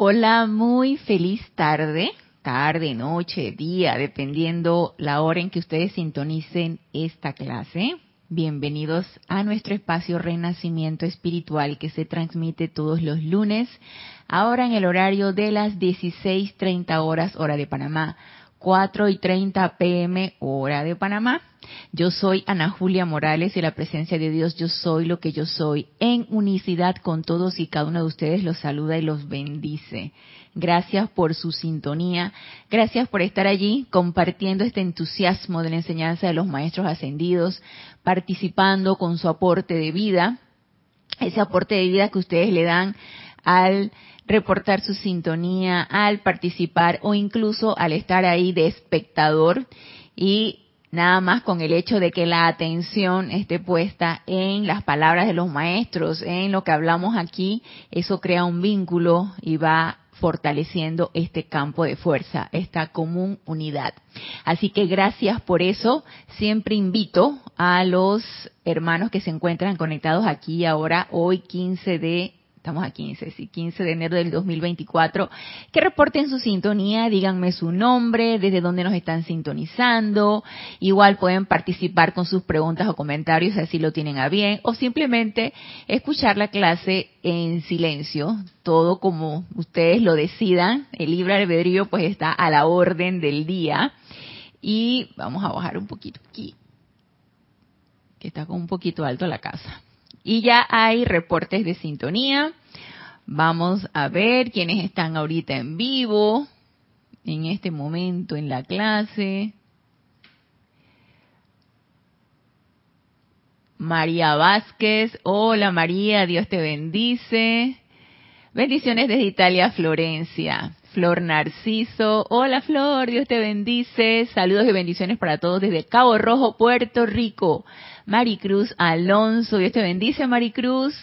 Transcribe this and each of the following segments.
Hola, muy feliz tarde, tarde, noche, día, dependiendo la hora en que ustedes sintonicen esta clase. Bienvenidos a nuestro espacio Renacimiento Espiritual que se transmite todos los lunes, ahora en el horario de las 16.30 horas hora de Panamá, 4 y 30 pm hora de Panamá. Yo soy Ana Julia Morales y la presencia de Dios, yo soy lo que yo soy, en unicidad con todos y cada uno de ustedes los saluda y los bendice. Gracias por su sintonía, gracias por estar allí compartiendo este entusiasmo de la enseñanza de los maestros ascendidos, participando con su aporte de vida, ese aporte de vida que ustedes le dan al reportar su sintonía, al participar o incluso al estar ahí de espectador y nada más con el hecho de que la atención esté puesta en las palabras de los maestros, en lo que hablamos aquí, eso crea un vínculo y va fortaleciendo este campo de fuerza, esta común unidad. Así que gracias por eso. Siempre invito a los hermanos que se encuentran conectados aquí ahora, hoy 15 de estamos a 15, sí, 15 de enero del 2024, que reporten su sintonía, díganme su nombre, desde dónde nos están sintonizando, igual pueden participar con sus preguntas o comentarios, así lo tienen a bien, o simplemente escuchar la clase en silencio, todo como ustedes lo decidan, el libre albedrío pues está a la orden del día, y vamos a bajar un poquito aquí, que está con un poquito alto la casa. Y ya hay reportes de sintonía. Vamos a ver quiénes están ahorita en vivo, en este momento en la clase. María Vázquez, hola María, Dios te bendice. Bendiciones desde Italia, Florencia. Flor Narciso, hola Flor, Dios te bendice. Saludos y bendiciones para todos desde Cabo Rojo, Puerto Rico. Maricruz Alonso. Dios te bendice, Maricruz.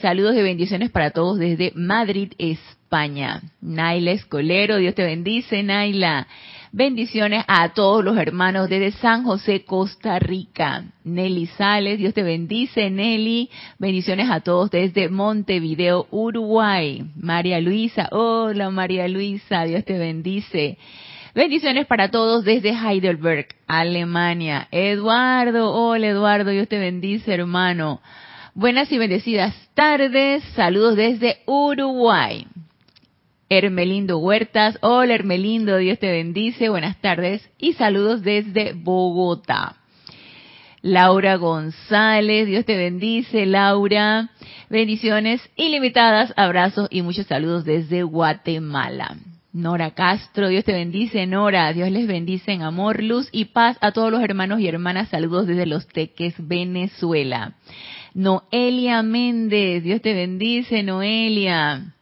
Saludos y bendiciones para todos desde Madrid, España. Naila Escolero, Dios te bendice, Naila. Bendiciones a todos los hermanos desde San José, Costa Rica. Nelly Sales, Dios te bendice, Nelly. Bendiciones a todos desde Montevideo, Uruguay. María Luisa, hola María Luisa, Dios te bendice. Bendiciones para todos desde Heidelberg, Alemania. Eduardo, hola Eduardo, Dios te bendice, hermano. Buenas y bendecidas tardes. Saludos desde Uruguay. Hermelindo Huertas, hola Hermelindo, Dios te bendice, buenas tardes y saludos desde Bogotá. Laura González, Dios te bendice, Laura. Bendiciones ilimitadas, abrazos y muchos saludos desde Guatemala. Nora Castro, Dios te bendice, Nora, Dios les bendice en amor, luz y paz a todos los hermanos y hermanas. Saludos desde Los Teques, Venezuela. Noelia Méndez, Dios te bendice, Noelia.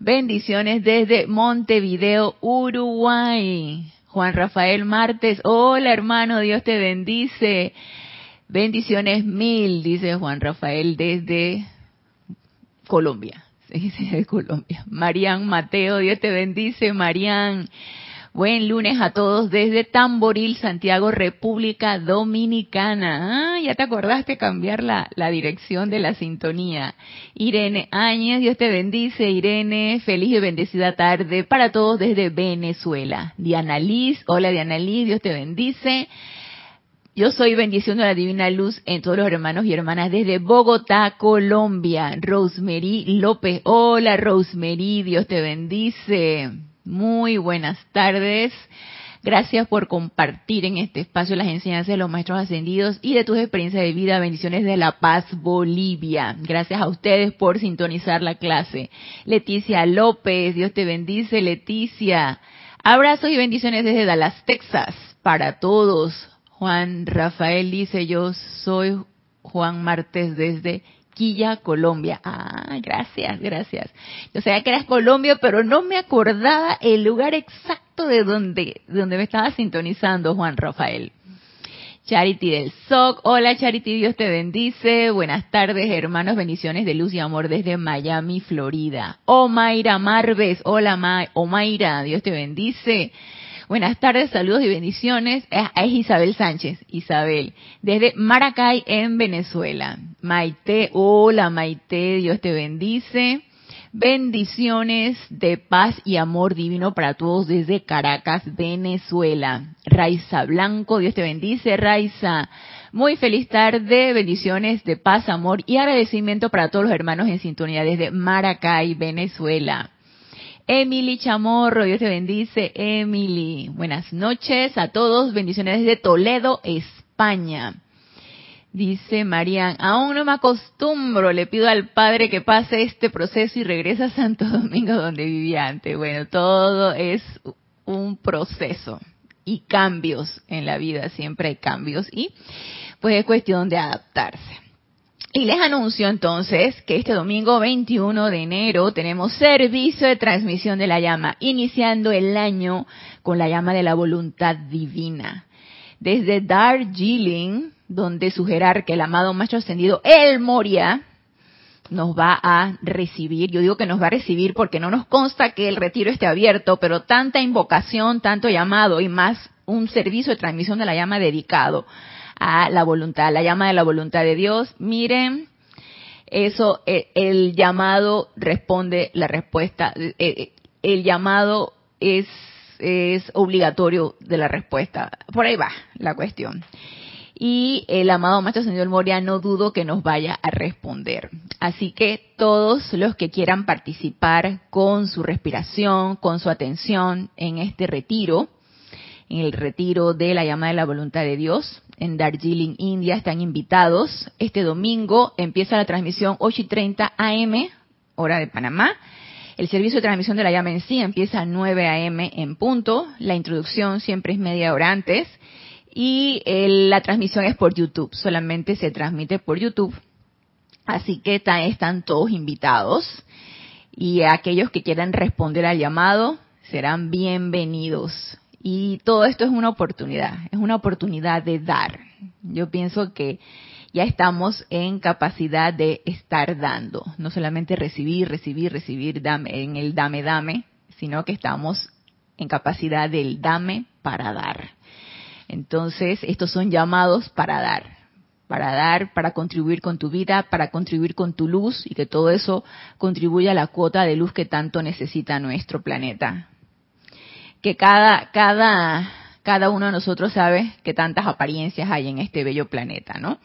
Bendiciones desde Montevideo, Uruguay. Juan Rafael Martes, hola hermano, Dios te bendice. Bendiciones mil, dice Juan Rafael desde Colombia de Colombia. Marian Mateo, Dios te bendice, Marian. Buen lunes a todos desde Tamboril, Santiago, República Dominicana. Ah, ya te acordaste cambiar la, la dirección de la sintonía. Irene Áñez, Dios te bendice, Irene. Feliz y bendecida tarde para todos desde Venezuela. Diana Liz, hola Diana Liz, Dios te bendice. Yo soy bendición de la divina luz en todos los hermanos y hermanas desde Bogotá, Colombia. Rosemary López. Hola Rosemary, Dios te bendice. Muy buenas tardes. Gracias por compartir en este espacio las enseñanzas de los maestros ascendidos y de tus experiencias de vida. Bendiciones de La Paz, Bolivia. Gracias a ustedes por sintonizar la clase. Leticia López, Dios te bendice, Leticia. Abrazos y bendiciones desde Dallas, Texas, para todos. Juan Rafael dice, yo soy Juan Martes desde Quilla, Colombia. Ah, gracias, gracias. Yo sabía que eras Colombia, pero no me acordaba el lugar exacto de donde, de donde me estaba sintonizando Juan Rafael. Charity del SOC. Hola Charity, Dios te bendice. Buenas tardes, hermanos. Bendiciones de luz y amor desde Miami, Florida. Omaira Marves. Hola Ma Omaira, Dios te bendice. Buenas tardes, saludos y bendiciones. Es Isabel Sánchez, Isabel, desde Maracay, en Venezuela. Maite, hola Maite, Dios te bendice. Bendiciones de paz y amor divino para todos desde Caracas, Venezuela. Raiza Blanco, Dios te bendice, Raiza. Muy feliz tarde, bendiciones de paz, amor y agradecimiento para todos los hermanos en sintonía desde Maracay, Venezuela. Emily Chamorro, Dios te bendice, Emily. Buenas noches a todos, bendiciones desde Toledo, España. Dice Marian, aún no me acostumbro, le pido al Padre que pase este proceso y regrese a Santo Domingo donde vivía antes. Bueno, todo es un proceso y cambios en la vida, siempre hay cambios y pues es cuestión de adaptarse. Y les anuncio entonces que este domingo 21 de enero tenemos servicio de transmisión de la llama, iniciando el año con la llama de la voluntad divina. Desde Darjeeling, donde su jerarca, el amado maestro ascendido, el Moria, nos va a recibir. Yo digo que nos va a recibir porque no nos consta que el retiro esté abierto, pero tanta invocación, tanto llamado y más un servicio de transmisión de la llama dedicado a la voluntad, la llama de la voluntad de Dios. Miren, eso, eh, el llamado responde la respuesta. Eh, eh, el llamado es, es obligatorio de la respuesta. Por ahí va la cuestión y el amado Maestro Señor Moria no dudo que nos vaya a responder. Así que todos los que quieran participar con su respiración, con su atención en este retiro, en el retiro de la llama de la voluntad de Dios en Darjeeling, India, están invitados. Este domingo empieza la transmisión 8 y 30 AM, hora de Panamá. El servicio de transmisión de la llama en sí empieza a 9 AM en punto. La introducción siempre es media hora antes y la transmisión es por YouTube, solamente se transmite por YouTube. Así que están todos invitados y aquellos que quieran responder al llamado serán bienvenidos. Y todo esto es una oportunidad, es una oportunidad de dar. Yo pienso que ya estamos en capacidad de estar dando, no solamente recibir, recibir, recibir dame, en el dame, dame, sino que estamos en capacidad del dame para dar. Entonces, estos son llamados para dar, para dar, para contribuir con tu vida, para contribuir con tu luz y que todo eso contribuya a la cuota de luz que tanto necesita nuestro planeta. Que cada, cada, cada uno de nosotros sabe que tantas apariencias hay en este bello planeta, ¿no?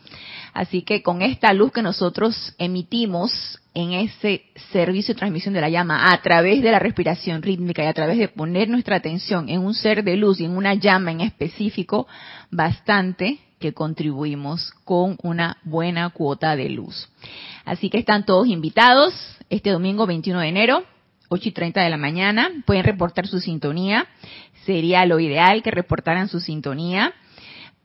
Así que con esta luz que nosotros emitimos en ese servicio de transmisión de la llama a través de la respiración rítmica y a través de poner nuestra atención en un ser de luz y en una llama en específico, bastante que contribuimos con una buena cuota de luz. Así que están todos invitados este domingo 21 de enero, 8 y 30 de la mañana. Pueden reportar su sintonía. Sería lo ideal que reportaran su sintonía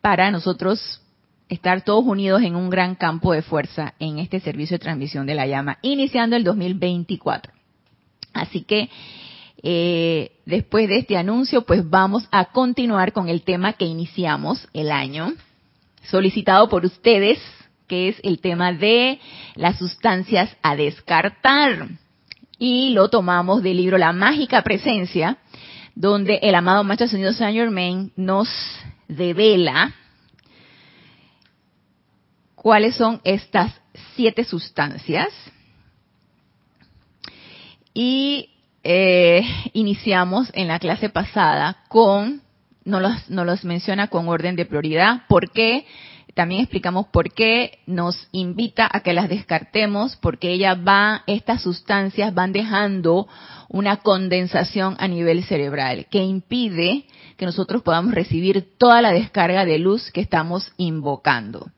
para nosotros estar todos unidos en un gran campo de fuerza en este servicio de transmisión de la llama, iniciando el 2024. Así que eh, después de este anuncio, pues vamos a continuar con el tema que iniciamos el año, solicitado por ustedes, que es el tema de las sustancias a descartar. Y lo tomamos del libro La Mágica Presencia, donde el amado Maestro Señor Saint Germain nos devela cuáles son estas siete sustancias. Y eh, iniciamos en la clase pasada con, no los, no los menciona con orden de prioridad, ¿por qué? También explicamos por qué nos invita a que las descartemos, porque ella va, estas sustancias van dejando una condensación a nivel cerebral que impide que nosotros podamos recibir toda la descarga de luz que estamos invocando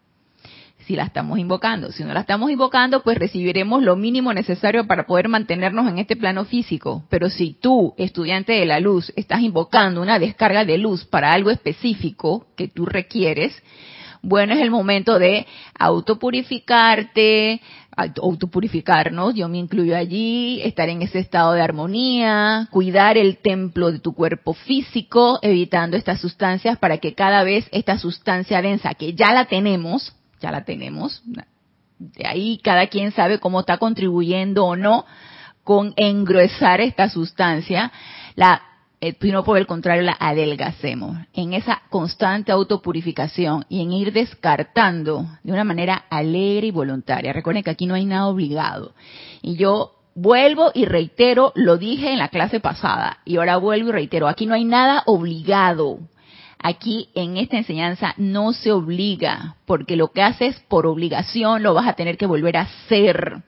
si la estamos invocando. Si no la estamos invocando, pues recibiremos lo mínimo necesario para poder mantenernos en este plano físico. Pero si tú, estudiante de la luz, estás invocando una descarga de luz para algo específico que tú requieres, bueno, es el momento de autopurificarte, autopurificarnos, yo me incluyo allí, estar en ese estado de armonía, cuidar el templo de tu cuerpo físico, evitando estas sustancias para que cada vez esta sustancia densa, que ya la tenemos, ya la tenemos. De ahí cada quien sabe cómo está contribuyendo o no con engruesar esta sustancia, la, sino por el contrario la adelgacemos. En esa constante autopurificación y en ir descartando de una manera alegre y voluntaria. Recuerden que aquí no hay nada obligado. Y yo vuelvo y reitero, lo dije en la clase pasada y ahora vuelvo y reitero, aquí no hay nada obligado. Aquí en esta enseñanza no se obliga, porque lo que haces por obligación lo vas a tener que volver a hacer.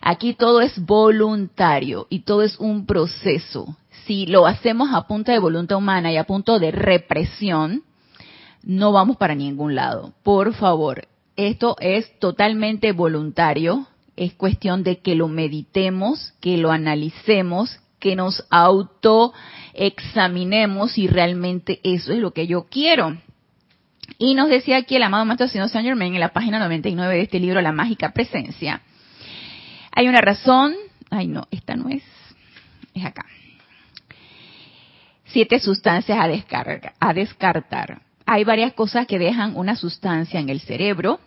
Aquí todo es voluntario y todo es un proceso. Si lo hacemos a punta de voluntad humana y a punto de represión, no vamos para ningún lado. Por favor, esto es totalmente voluntario. Es cuestión de que lo meditemos, que lo analicemos, que nos autoexaminemos si realmente eso es lo que yo quiero. Y nos decía aquí el amado Maestro Señor Saint Germain en la página 99 de este libro, La Mágica Presencia, hay una razón. Ay, no, esta no es. Es acá. Siete sustancias a, descarga, a descartar. Hay varias cosas que dejan una sustancia en el cerebro,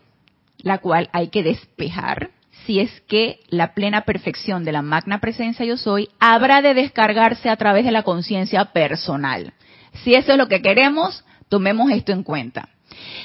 la cual hay que despejar si es que la plena perfección de la magna presencia yo soy habrá de descargarse a través de la conciencia personal. Si eso es lo que queremos, tomemos esto en cuenta.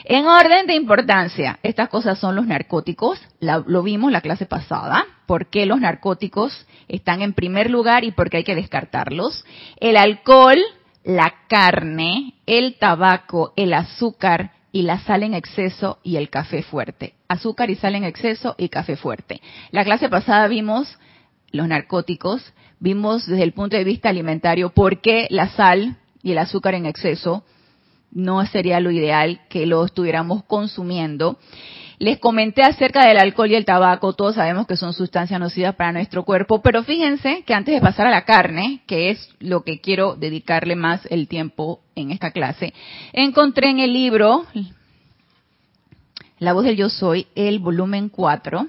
En orden de importancia, estas cosas son los narcóticos, lo vimos la clase pasada, por qué los narcóticos están en primer lugar y por qué hay que descartarlos. El alcohol, la carne, el tabaco, el azúcar y la sal en exceso y el café fuerte. Azúcar y sal en exceso y café fuerte. La clase pasada vimos los narcóticos, vimos desde el punto de vista alimentario por qué la sal y el azúcar en exceso no sería lo ideal que lo estuviéramos consumiendo. Les comenté acerca del alcohol y el tabaco, todos sabemos que son sustancias nocivas para nuestro cuerpo, pero fíjense que antes de pasar a la carne, que es lo que quiero dedicarle más el tiempo en esta clase, encontré en el libro La voz del yo soy, el volumen 4,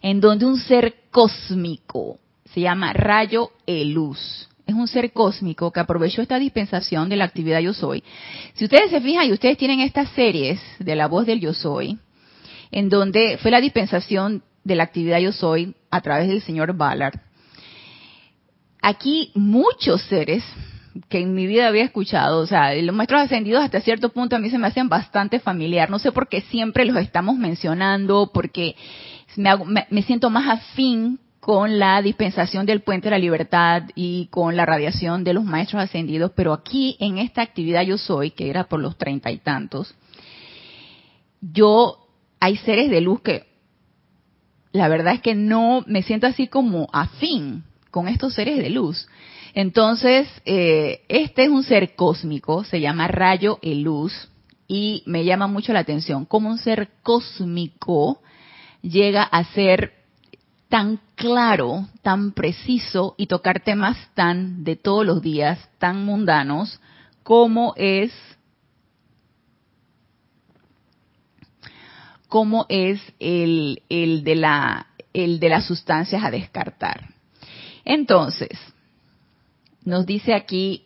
en donde un ser cósmico se llama Rayo Eluz es un ser cósmico que aprovechó esta dispensación de la actividad yo soy. Si ustedes se fijan y ustedes tienen estas series de la voz del yo soy, en donde fue la dispensación de la actividad yo soy a través del señor Ballard, aquí muchos seres que en mi vida había escuchado, o sea, los maestros ascendidos hasta cierto punto a mí se me hacen bastante familiar, no sé por qué siempre los estamos mencionando, porque me, me siento más afín con la dispensación del puente de la libertad y con la radiación de los maestros ascendidos, pero aquí en esta actividad yo soy, que era por los treinta y tantos, yo hay seres de luz que la verdad es que no me siento así como afín con estos seres de luz. Entonces, eh, este es un ser cósmico, se llama rayo e luz, y me llama mucho la atención cómo un ser cósmico llega a ser tan claro, tan preciso y tocar temas tan de todos los días, tan mundanos, como es como es el, el, de la, el de las sustancias a descartar. Entonces, nos dice aquí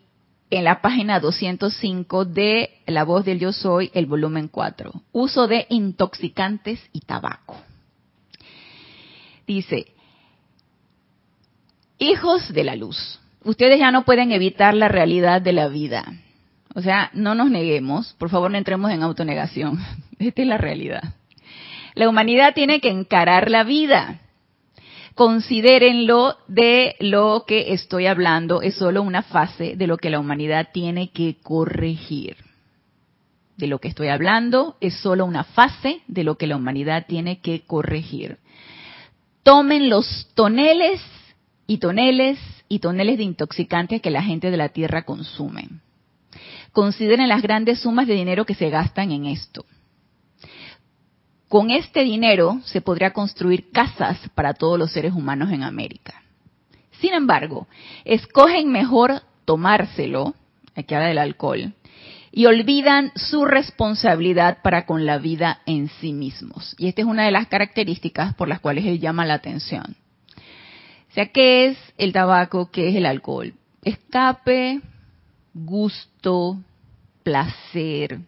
en la página 205 de La voz del yo soy, el volumen 4, uso de intoxicantes y tabaco. Dice, hijos de la luz, ustedes ya no pueden evitar la realidad de la vida. O sea, no nos neguemos, por favor no entremos en autonegación. Esta es la realidad. La humanidad tiene que encarar la vida. Considérenlo de lo que estoy hablando, es solo una fase de lo que la humanidad tiene que corregir. De lo que estoy hablando es solo una fase de lo que la humanidad tiene que corregir tomen los toneles y toneles y toneles de intoxicantes que la gente de la tierra consume. Consideren las grandes sumas de dinero que se gastan en esto. Con este dinero se podría construir casas para todos los seres humanos en América. Sin embargo, escogen mejor tomárselo, aquí habla del alcohol, y olvidan su responsabilidad para con la vida en sí mismos. Y esta es una de las características por las cuales él llama la atención. O sea, ¿qué es el tabaco? ¿Qué es el alcohol? Escape, gusto, placer,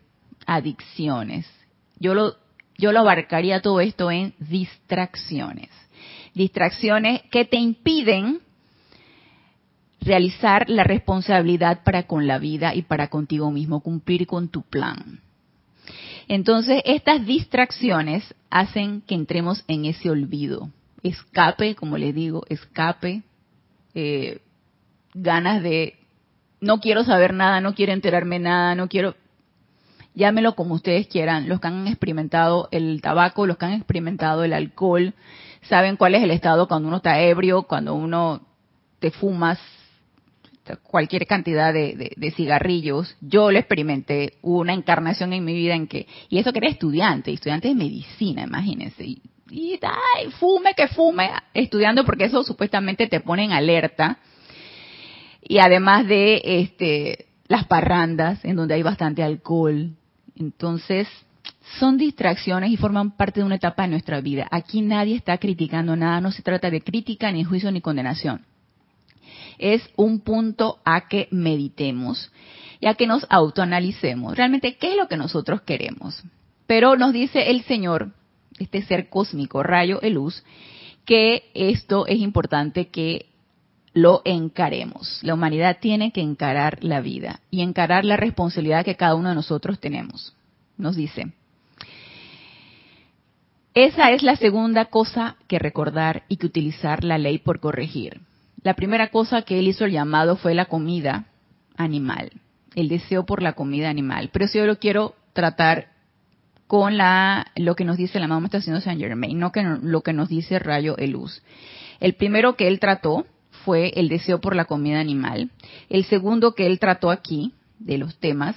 adicciones. Yo lo, yo lo abarcaría todo esto en distracciones. Distracciones que te impiden realizar la responsabilidad para con la vida y para contigo mismo, cumplir con tu plan. Entonces, estas distracciones hacen que entremos en ese olvido, escape, como les digo, escape, eh, ganas de no quiero saber nada, no quiero enterarme nada, no quiero llámelo como ustedes quieran, los que han experimentado el tabaco, los que han experimentado el alcohol, saben cuál es el estado cuando uno está ebrio, cuando uno te fumas cualquier cantidad de, cigarrillos. Yo lo experimenté, hubo una encarnación en mi vida en que, y eso que era estudiante, estudiante de medicina, imagínense, y, y ay, fume que fume, estudiando porque eso supuestamente te pone en alerta. Y además de este las parrandas, en donde hay bastante alcohol, entonces, son distracciones y forman parte de una etapa de nuestra vida. Aquí nadie está criticando nada, no se trata de crítica, ni juicio, ni condenación. Es un punto a que meditemos y a que nos autoanalicemos. Realmente, ¿qué es lo que nosotros queremos? Pero nos dice el Señor, este ser cósmico, rayo de luz, que esto es importante que lo encaremos. La humanidad tiene que encarar la vida y encarar la responsabilidad que cada uno de nosotros tenemos. Nos dice, esa es la segunda cosa que recordar y que utilizar la ley por corregir. La primera cosa que él hizo el llamado fue la comida animal, el deseo por la comida animal. Pero si yo lo quiero tratar con la, lo que nos dice la mamá está haciendo Saint Germain, no que lo que nos dice Rayo Eluz. El primero que él trató fue el deseo por la comida animal. El segundo que él trató aquí, de los temas,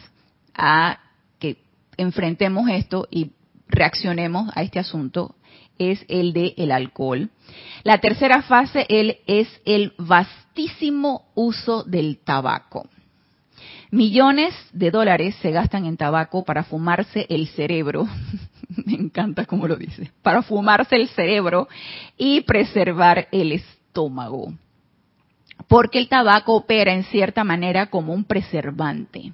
a que enfrentemos esto y reaccionemos a este asunto, es el de el alcohol. La tercera fase es el vastísimo uso del tabaco. Millones de dólares se gastan en tabaco para fumarse el cerebro. Me encanta cómo lo dice. Para fumarse el cerebro y preservar el estómago porque el tabaco opera en cierta manera como un preservante.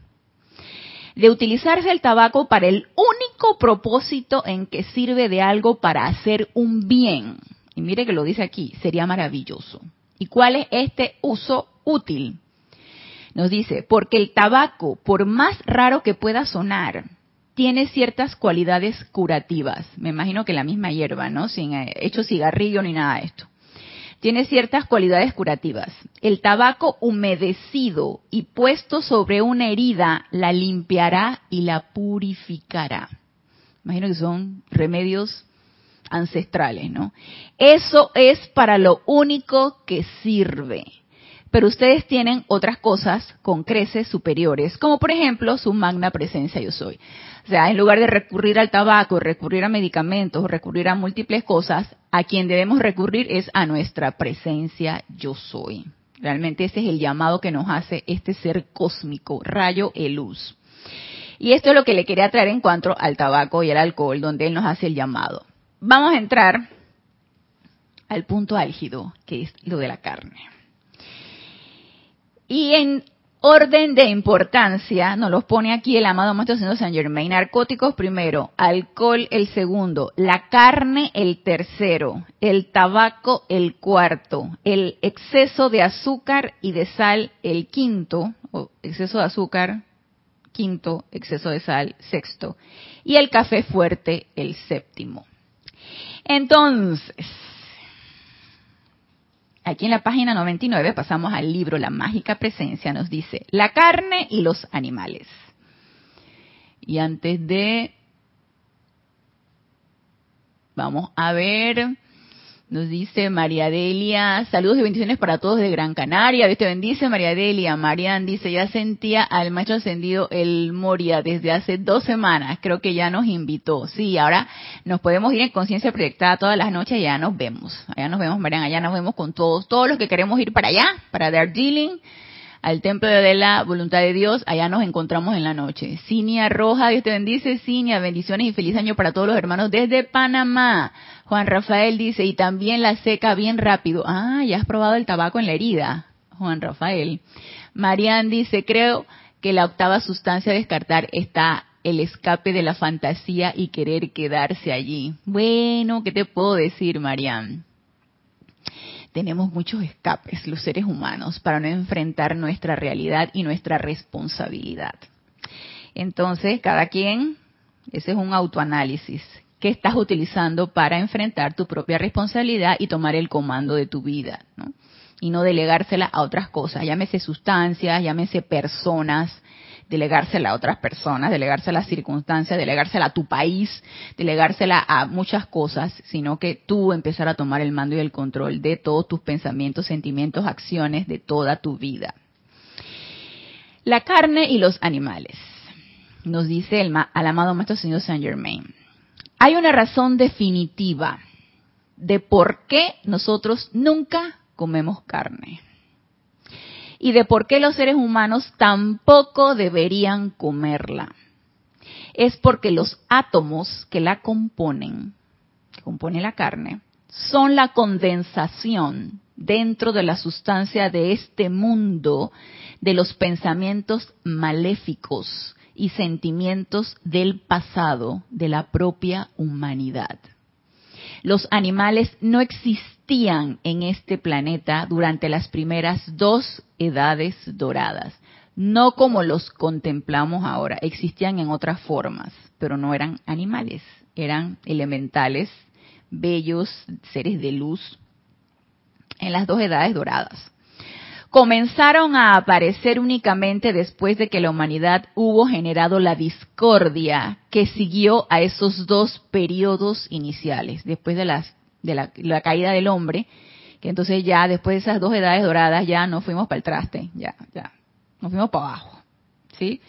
De utilizarse el tabaco para el único propósito en que sirve de algo para hacer un bien. Y mire que lo dice aquí, sería maravilloso. ¿Y cuál es este uso útil? Nos dice, porque el tabaco, por más raro que pueda sonar, tiene ciertas cualidades curativas. Me imagino que la misma hierba, ¿no? Sin eh, hecho cigarrillo ni nada de esto tiene ciertas cualidades curativas. El tabaco humedecido y puesto sobre una herida la limpiará y la purificará. Imagino que son remedios ancestrales, ¿no? Eso es para lo único que sirve. Pero ustedes tienen otras cosas con creces superiores, como por ejemplo su magna presencia yo soy. O sea, en lugar de recurrir al tabaco, recurrir a medicamentos, recurrir a múltiples cosas, a quien debemos recurrir es a nuestra presencia yo soy. Realmente ese es el llamado que nos hace este ser cósmico, rayo e luz. Y esto es lo que le quería traer en cuanto al tabaco y al alcohol, donde él nos hace el llamado. Vamos a entrar al punto álgido, que es lo de la carne. Y en orden de importancia, nos los pone aquí el amado Maestro Señor San Germain. Narcóticos primero, alcohol el segundo, la carne el tercero, el tabaco el cuarto, el exceso de azúcar y de sal el quinto, o exceso de azúcar quinto, exceso de sal sexto, y el café fuerte el séptimo. Entonces, aquí en la página 99 pasamos al libro La mágica presencia, nos dice la carne y los animales. Y antes de, vamos a ver, nos dice María Delia, saludos y bendiciones para todos de Gran Canaria. Dios te bendice, María Delia. Marian dice, ya sentía al maestro ascendido el Moria desde hace dos semanas. Creo que ya nos invitó. Sí, ahora nos podemos ir en conciencia proyectada todas las noches y ya nos vemos. Allá nos vemos, Marian, allá nos vemos con todos. Todos los que queremos ir para allá, para Darjeeling, al templo de la voluntad de Dios, allá nos encontramos en la noche. Cinia Roja, Dios te bendice, Cinia, bendiciones y feliz año para todos los hermanos desde Panamá. Juan Rafael dice, y también la seca bien rápido. Ah, ya has probado el tabaco en la herida, Juan Rafael. Marian dice, creo que la octava sustancia a descartar está el escape de la fantasía y querer quedarse allí. Bueno, ¿qué te puedo decir, Marian? Tenemos muchos escapes, los seres humanos, para no enfrentar nuestra realidad y nuestra responsabilidad. Entonces, cada quien, ese es un autoanálisis. que estás utilizando para enfrentar tu propia responsabilidad y tomar el comando de tu vida, ¿no? Y no delegársela a otras cosas, llámese sustancias, llámese personas, delegársela a otras personas, delegársela a circunstancias, delegársela a tu país, delegársela a muchas cosas, sino que tú empezar a tomar el mando y el control de todos tus pensamientos, sentimientos, acciones, de toda tu vida. La carne y los animales. Nos dice el al amado Maestro Señor Saint Germain. Hay una razón definitiva de por qué nosotros nunca comemos carne y de por qué los seres humanos tampoco deberían comerla. Es porque los átomos que la componen, que compone la carne, son la condensación dentro de la sustancia de este mundo de los pensamientos maléficos y sentimientos del pasado de la propia humanidad. Los animales no existían en este planeta durante las primeras dos edades doradas. No como los contemplamos ahora, existían en otras formas, pero no eran animales, eran elementales, bellos, seres de luz, en las dos edades doradas. Comenzaron a aparecer únicamente después de que la humanidad hubo generado la discordia que siguió a esos dos periodos iniciales, después de, de la, caída del hombre, que entonces ya después de esas dos edades doradas ya nos fuimos para el traste, ya, ya, nos fuimos para abajo, ¿sí?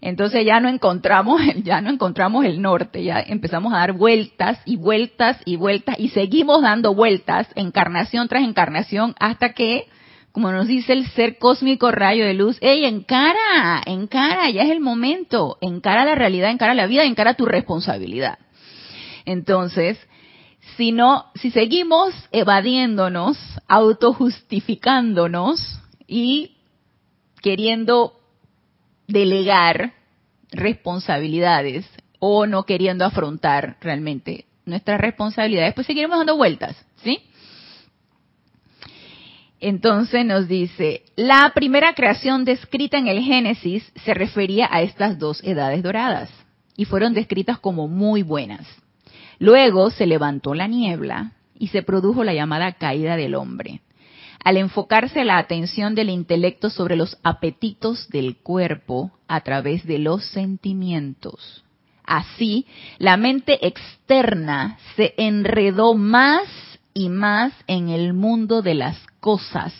Entonces ya no encontramos, ya no encontramos el norte, ya empezamos a dar vueltas y vueltas y vueltas y seguimos dando vueltas, encarnación tras encarnación, hasta que como nos dice el ser cósmico rayo de luz, ¡ey, encara! Encara, ya es el momento. Encara la realidad, encara la vida, encara tu responsabilidad. Entonces, si no, si seguimos evadiéndonos, autojustificándonos y queriendo delegar responsabilidades o no queriendo afrontar realmente nuestras responsabilidades, pues seguiremos dando vueltas, ¿sí? Entonces nos dice, la primera creación descrita en el Génesis se refería a estas dos edades doradas y fueron descritas como muy buenas. Luego se levantó la niebla y se produjo la llamada caída del hombre. Al enfocarse la atención del intelecto sobre los apetitos del cuerpo a través de los sentimientos. Así, la mente externa se enredó más y más en el mundo de las cosas.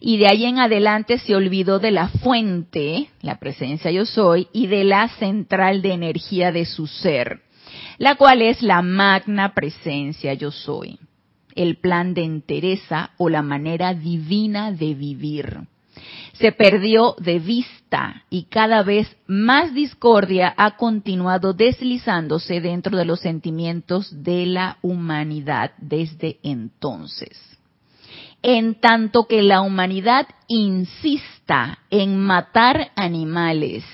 Y de ahí en adelante se olvidó de la fuente, la presencia yo soy, y de la central de energía de su ser, la cual es la magna presencia yo soy, el plan de entereza o la manera divina de vivir se perdió de vista y cada vez más discordia ha continuado deslizándose dentro de los sentimientos de la humanidad desde entonces. En tanto que la humanidad insista en matar animales,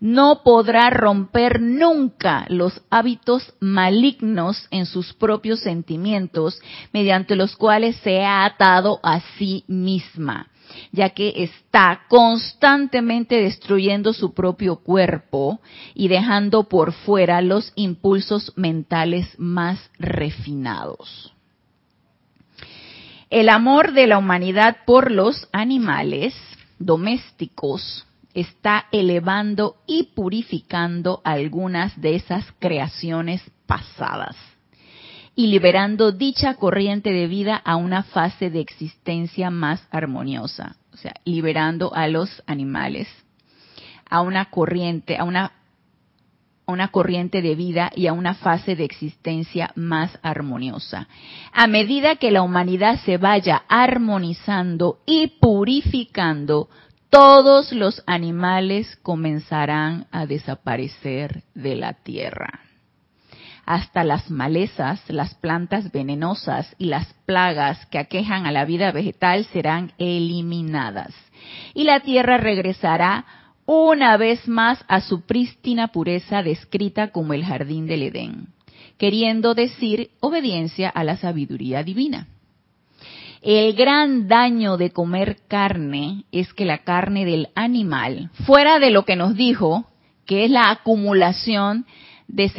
no podrá romper nunca los hábitos malignos en sus propios sentimientos mediante los cuales se ha atado a sí misma ya que está constantemente destruyendo su propio cuerpo y dejando por fuera los impulsos mentales más refinados. El amor de la humanidad por los animales domésticos está elevando y purificando algunas de esas creaciones pasadas y liberando dicha corriente de vida a una fase de existencia más armoniosa, o sea, liberando a los animales a una corriente, a una, una corriente de vida y a una fase de existencia más armoniosa. A medida que la humanidad se vaya armonizando y purificando, todos los animales comenzarán a desaparecer de la tierra hasta las malezas, las plantas venenosas y las plagas que aquejan a la vida vegetal serán eliminadas. Y la tierra regresará una vez más a su prístina pureza descrita como el jardín del Edén, queriendo decir obediencia a la sabiduría divina. El gran daño de comer carne es que la carne del animal, fuera de lo que nos dijo, que es la acumulación de,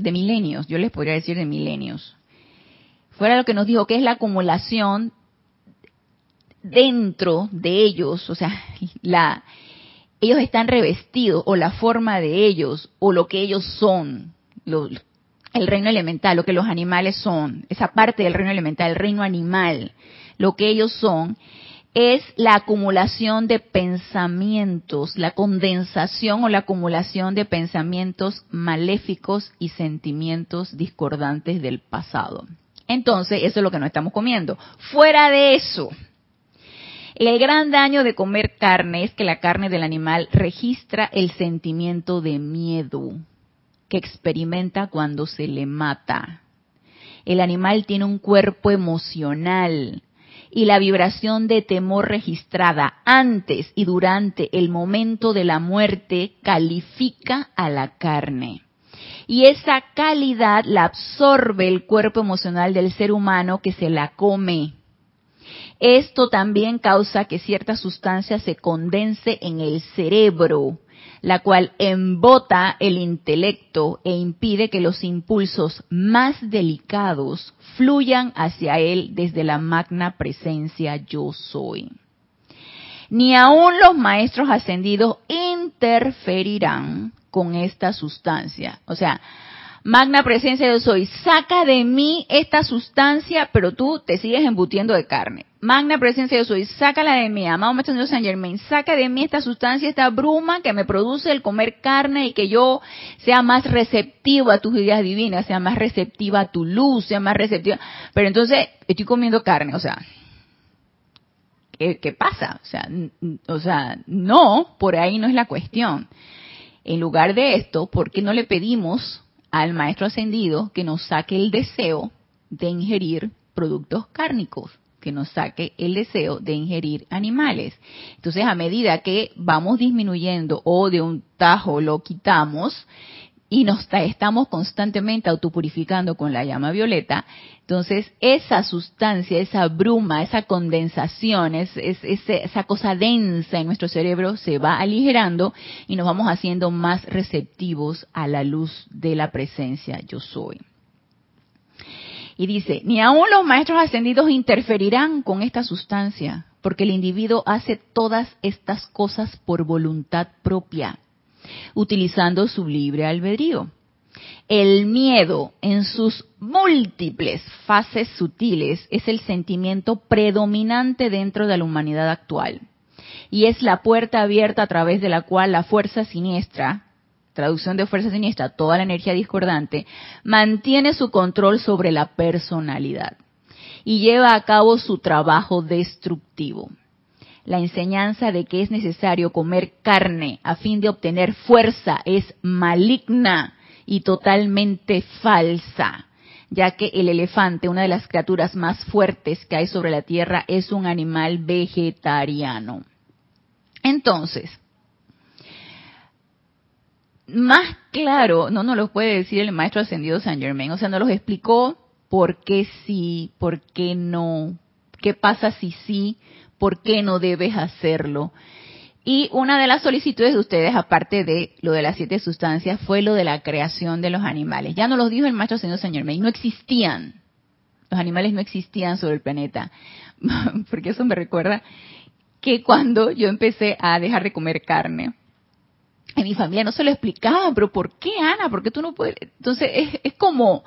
de milenios, yo les podría decir de milenios. Fuera lo que nos dijo que es la acumulación dentro de ellos, o sea, la, ellos están revestidos o la forma de ellos o lo que ellos son, el reino elemental, lo que los animales son, esa parte del reino elemental, el reino animal, lo que ellos son, es la acumulación de pensamientos, la condensación o la acumulación de pensamientos maléficos y sentimientos discordantes del pasado. Entonces, eso es lo que no estamos comiendo. Fuera de eso, el gran daño de comer carne es que la carne del animal registra el sentimiento de miedo que experimenta cuando se le mata. El animal tiene un cuerpo emocional y la vibración de temor registrada antes y durante el momento de la muerte califica a la carne. Y esa calidad la absorbe el cuerpo emocional del ser humano que se la come. Esto también causa que cierta sustancia se condense en el cerebro la cual embota el intelecto e impide que los impulsos más delicados fluyan hacia él desde la magna presencia yo soy. Ni aun los maestros ascendidos interferirán con esta sustancia. O sea, magna presencia yo soy, saca de mí esta sustancia, pero tú te sigues embutiendo de carne. Magna presencia yo soy, sácala de mí, amado Maestro Dios San Germain, saca de mí esta sustancia, esta bruma que me produce el comer carne y que yo sea más receptivo a tus ideas divinas, sea más receptiva a tu luz, sea más receptiva. Pero entonces estoy comiendo carne, o sea, ¿qué, qué pasa? O sea, o sea, no, por ahí no es la cuestión. En lugar de esto, ¿por qué no le pedimos al Maestro Ascendido que nos saque el deseo de ingerir productos cárnicos? Que nos saque el deseo de ingerir animales. Entonces, a medida que vamos disminuyendo o de un tajo lo quitamos y nos estamos constantemente autopurificando con la llama violeta, entonces esa sustancia, esa bruma, esa condensación, esa cosa densa en nuestro cerebro se va aligerando y nos vamos haciendo más receptivos a la luz de la presencia yo soy. Y dice, ni aun los maestros ascendidos interferirán con esta sustancia, porque el individuo hace todas estas cosas por voluntad propia, utilizando su libre albedrío. El miedo en sus múltiples fases sutiles es el sentimiento predominante dentro de la humanidad actual y es la puerta abierta a través de la cual la fuerza siniestra, traducción de fuerza siniestra, toda la energía discordante, mantiene su control sobre la personalidad y lleva a cabo su trabajo destructivo. La enseñanza de que es necesario comer carne a fin de obtener fuerza es maligna y totalmente falsa, ya que el elefante, una de las criaturas más fuertes que hay sobre la Tierra, es un animal vegetariano. Entonces, más claro, no nos lo puede decir el maestro ascendido San Germain, o sea, nos los explicó por qué sí, por qué no, qué pasa si sí, por qué no debes hacerlo. Y una de las solicitudes de ustedes, aparte de lo de las siete sustancias, fue lo de la creación de los animales. Ya nos lo dijo el maestro ascendido San Germain, no existían. Los animales no existían sobre el planeta. Porque eso me recuerda que cuando yo empecé a dejar de comer carne, en mi familia no se lo explicaban, pero ¿por qué Ana? ¿Por qué tú no puedes? Entonces es, es como,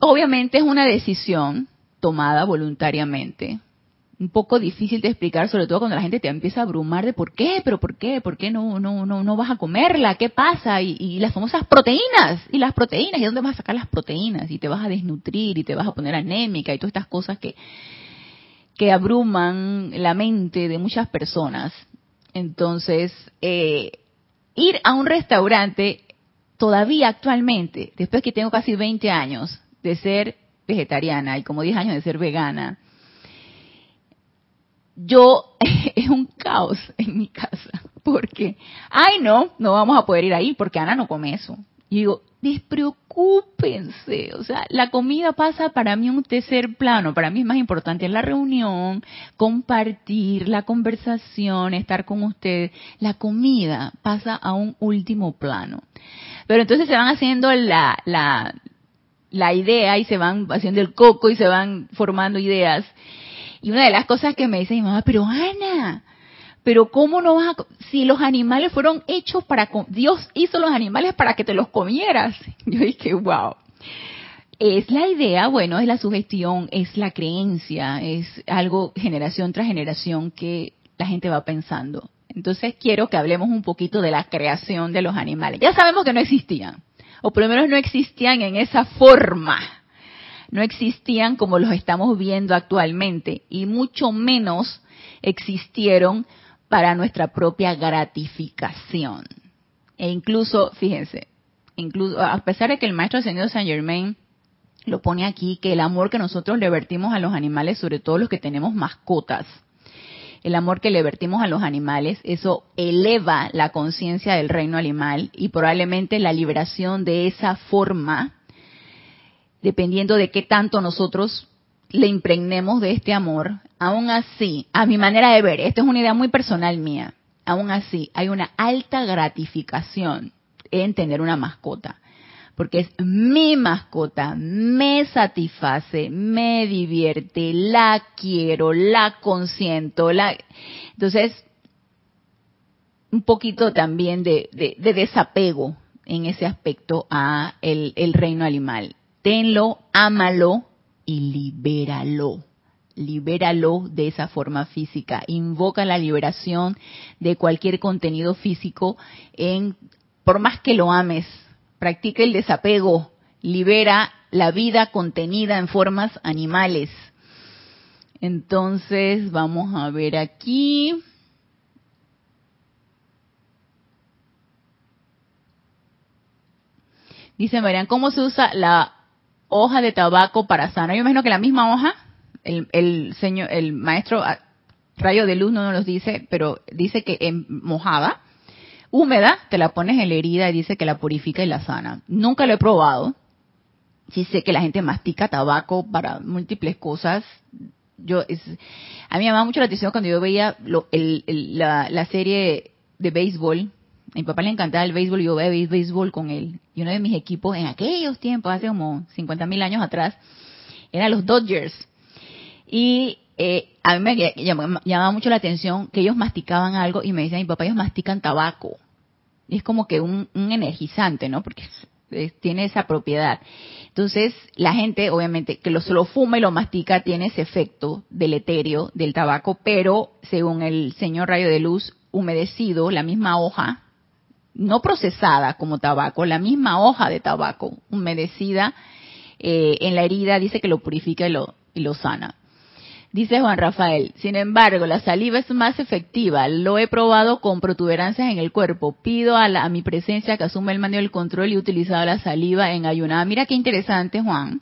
obviamente es una decisión tomada voluntariamente, un poco difícil de explicar, sobre todo cuando la gente te empieza a abrumar de por qué, pero por qué, por qué no, no, no, no vas a comerla, qué pasa, y, y, las famosas proteínas, y las proteínas, ¿y dónde vas a sacar las proteínas? Y te vas a desnutrir, y te vas a poner anémica, y todas estas cosas que, que abruman la mente de muchas personas. Entonces, eh, ir a un restaurante todavía actualmente, después que tengo casi 20 años de ser vegetariana y como 10 años de ser vegana, yo es un caos en mi casa porque, ay no, no vamos a poder ir ahí porque Ana no come eso. Y digo, despreocúpense, o sea, la comida pasa para mí un tercer plano, para mí es más importante la reunión, compartir, la conversación, estar con ustedes, la comida pasa a un último plano. Pero entonces se van haciendo la, la, la idea y se van haciendo el coco y se van formando ideas. Y una de las cosas que me dice mi mamá, pero Ana, pero ¿cómo no vas a, si los animales fueron hechos para, Dios hizo los animales para que te los comieras? Yo dije, wow. Es la idea, bueno, es la sugestión, es la creencia, es algo generación tras generación que la gente va pensando. Entonces quiero que hablemos un poquito de la creación de los animales. Ya sabemos que no existían, o por lo menos no existían en esa forma. No existían como los estamos viendo actualmente, y mucho menos existieron para nuestra propia gratificación. E incluso, fíjense, incluso a pesar de que el maestro ascendido Saint Germain lo pone aquí, que el amor que nosotros le vertimos a los animales, sobre todo los que tenemos mascotas, el amor que le vertimos a los animales, eso eleva la conciencia del reino animal y probablemente la liberación de esa forma, dependiendo de qué tanto nosotros le impregnemos de este amor, aún así, a mi manera de ver, esta es una idea muy personal mía, aún así hay una alta gratificación en tener una mascota, porque es mi mascota, me satisface, me divierte, la quiero, la consiento, la... Entonces, un poquito también de, desapego en ese aspecto a el, el reino animal. Tenlo, ámalo, y libéralo. Libéralo de esa forma física. Invoca la liberación de cualquier contenido físico por más que lo ames, practica el desapego, libera la vida contenida en formas animales. Entonces, vamos a ver aquí. Dice Marian, ¿cómo se usa la hoja de tabaco para sanar. Yo imagino que la misma hoja, el, señor, el maestro ah, Rayo de Luz no nos lo dice, pero dice que en mojada, húmeda, te la pones en la herida y dice que la purifica y la sana. Nunca lo he probado. Sí sé que la gente mastica tabaco para múltiples cosas. Yo es, a mí me llamaba mucho la atención cuando yo veía la, la serie de béisbol mi papá le encantaba el béisbol y yo veía béisbol con él. Y uno de mis equipos en aquellos tiempos, hace como 50 mil años atrás, eran los Dodgers. Y eh, a mí me llamaba mucho la atención que ellos masticaban algo y me decían, mi papá, ellos mastican tabaco. Y es como que un, energizante, ¿no? Porque tiene esa propiedad. Entonces, la gente, obviamente, que lo, lo fuma y lo mastica, tiene ese efecto deleterio del tabaco, pero según el señor Rayo de Luz, humedecido, la misma hoja, no procesada como tabaco, la misma hoja de tabaco humedecida eh, en la herida dice que lo purifica y lo, y lo sana. Dice Juan Rafael, sin embargo, la saliva es más efectiva. Lo he probado con protuberancias en el cuerpo. Pido a, a mi presencia que asuma el mando del control y he utilizado la saliva en ayunada. Mira qué interesante, Juan.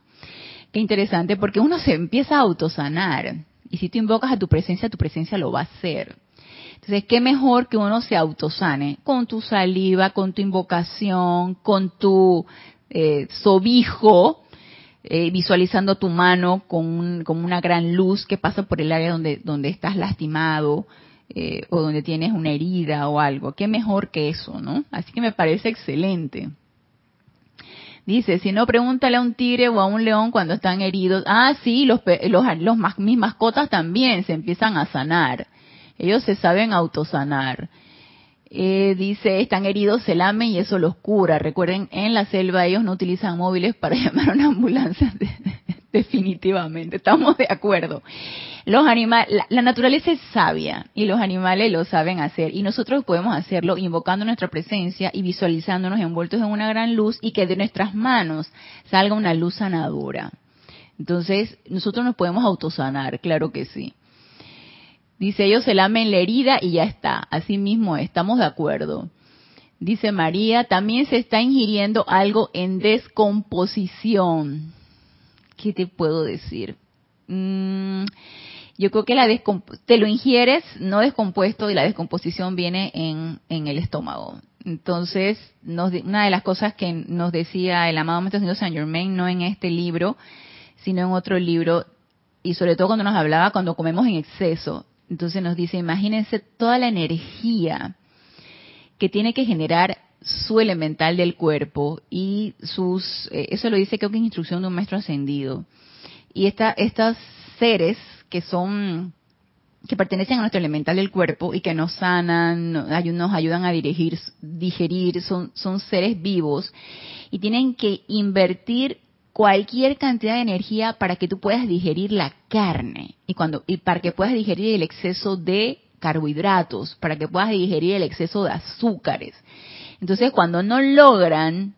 Qué interesante, porque uno se empieza a autosanar. Y si tú invocas a tu presencia, tu presencia lo va a hacer. Entonces, qué mejor que uno se autosane con tu saliva, con tu invocación, con tu eh, sobijo, eh, visualizando tu mano con, una gran luz que pasa por el área donde, donde estás lastimado eh, o donde tienes una herida o algo. Qué mejor que eso, ¿no? Así que me parece excelente. Dice, si no, pregúntale a un tigre o a un león cuando están heridos. Ah, sí, los, los, los mis mascotas también se empiezan a sanar. Ellos se saben autosanar. Eh, dice, están heridos, se lamen y eso los cura. Recuerden, en la selva ellos no utilizan móviles para llamar a una ambulancia. Definitivamente, estamos de acuerdo. Los animales, la, la, naturaleza es sabia y los animales lo saben hacer y nosotros podemos hacerlo invocando nuestra presencia y visualizándonos envueltos en una gran luz y que de nuestras manos salga una luz sanadora. Entonces, nosotros nos podemos autosanar, claro que sí. Dice, ellos se lamen la herida y ya está. Así mismo estamos de acuerdo. Dice María, también se está ingiriendo algo en descomposición. ¿Qué te puedo decir? Mm, Yo creo que la te lo ingieres no descompuesto y la descomposición viene en, en el estómago. Entonces, una de las cosas que nos decía el amado Maestro Saint Germain, no en este libro, sino en otro libro, y sobre todo cuando nos hablaba cuando comemos en exceso. Entonces nos dice, imagínense toda la energía que tiene que generar su elemental del cuerpo y sus, eh, eso lo dice creo que es instrucción de un maestro ascendido. Y esta, estos seres que son que pertenecen a nuestro elemental del cuerpo y que nos sanan, nos ayudan a dirigir, digerir, son, son seres vivos y tienen que invertir cualquier cantidad de energía para que tú puedas digerir la carne y cuando y para que puedas digerir el exceso de carbohidratos, para que puedas digerir el exceso de azúcares. Entonces, cuando no logran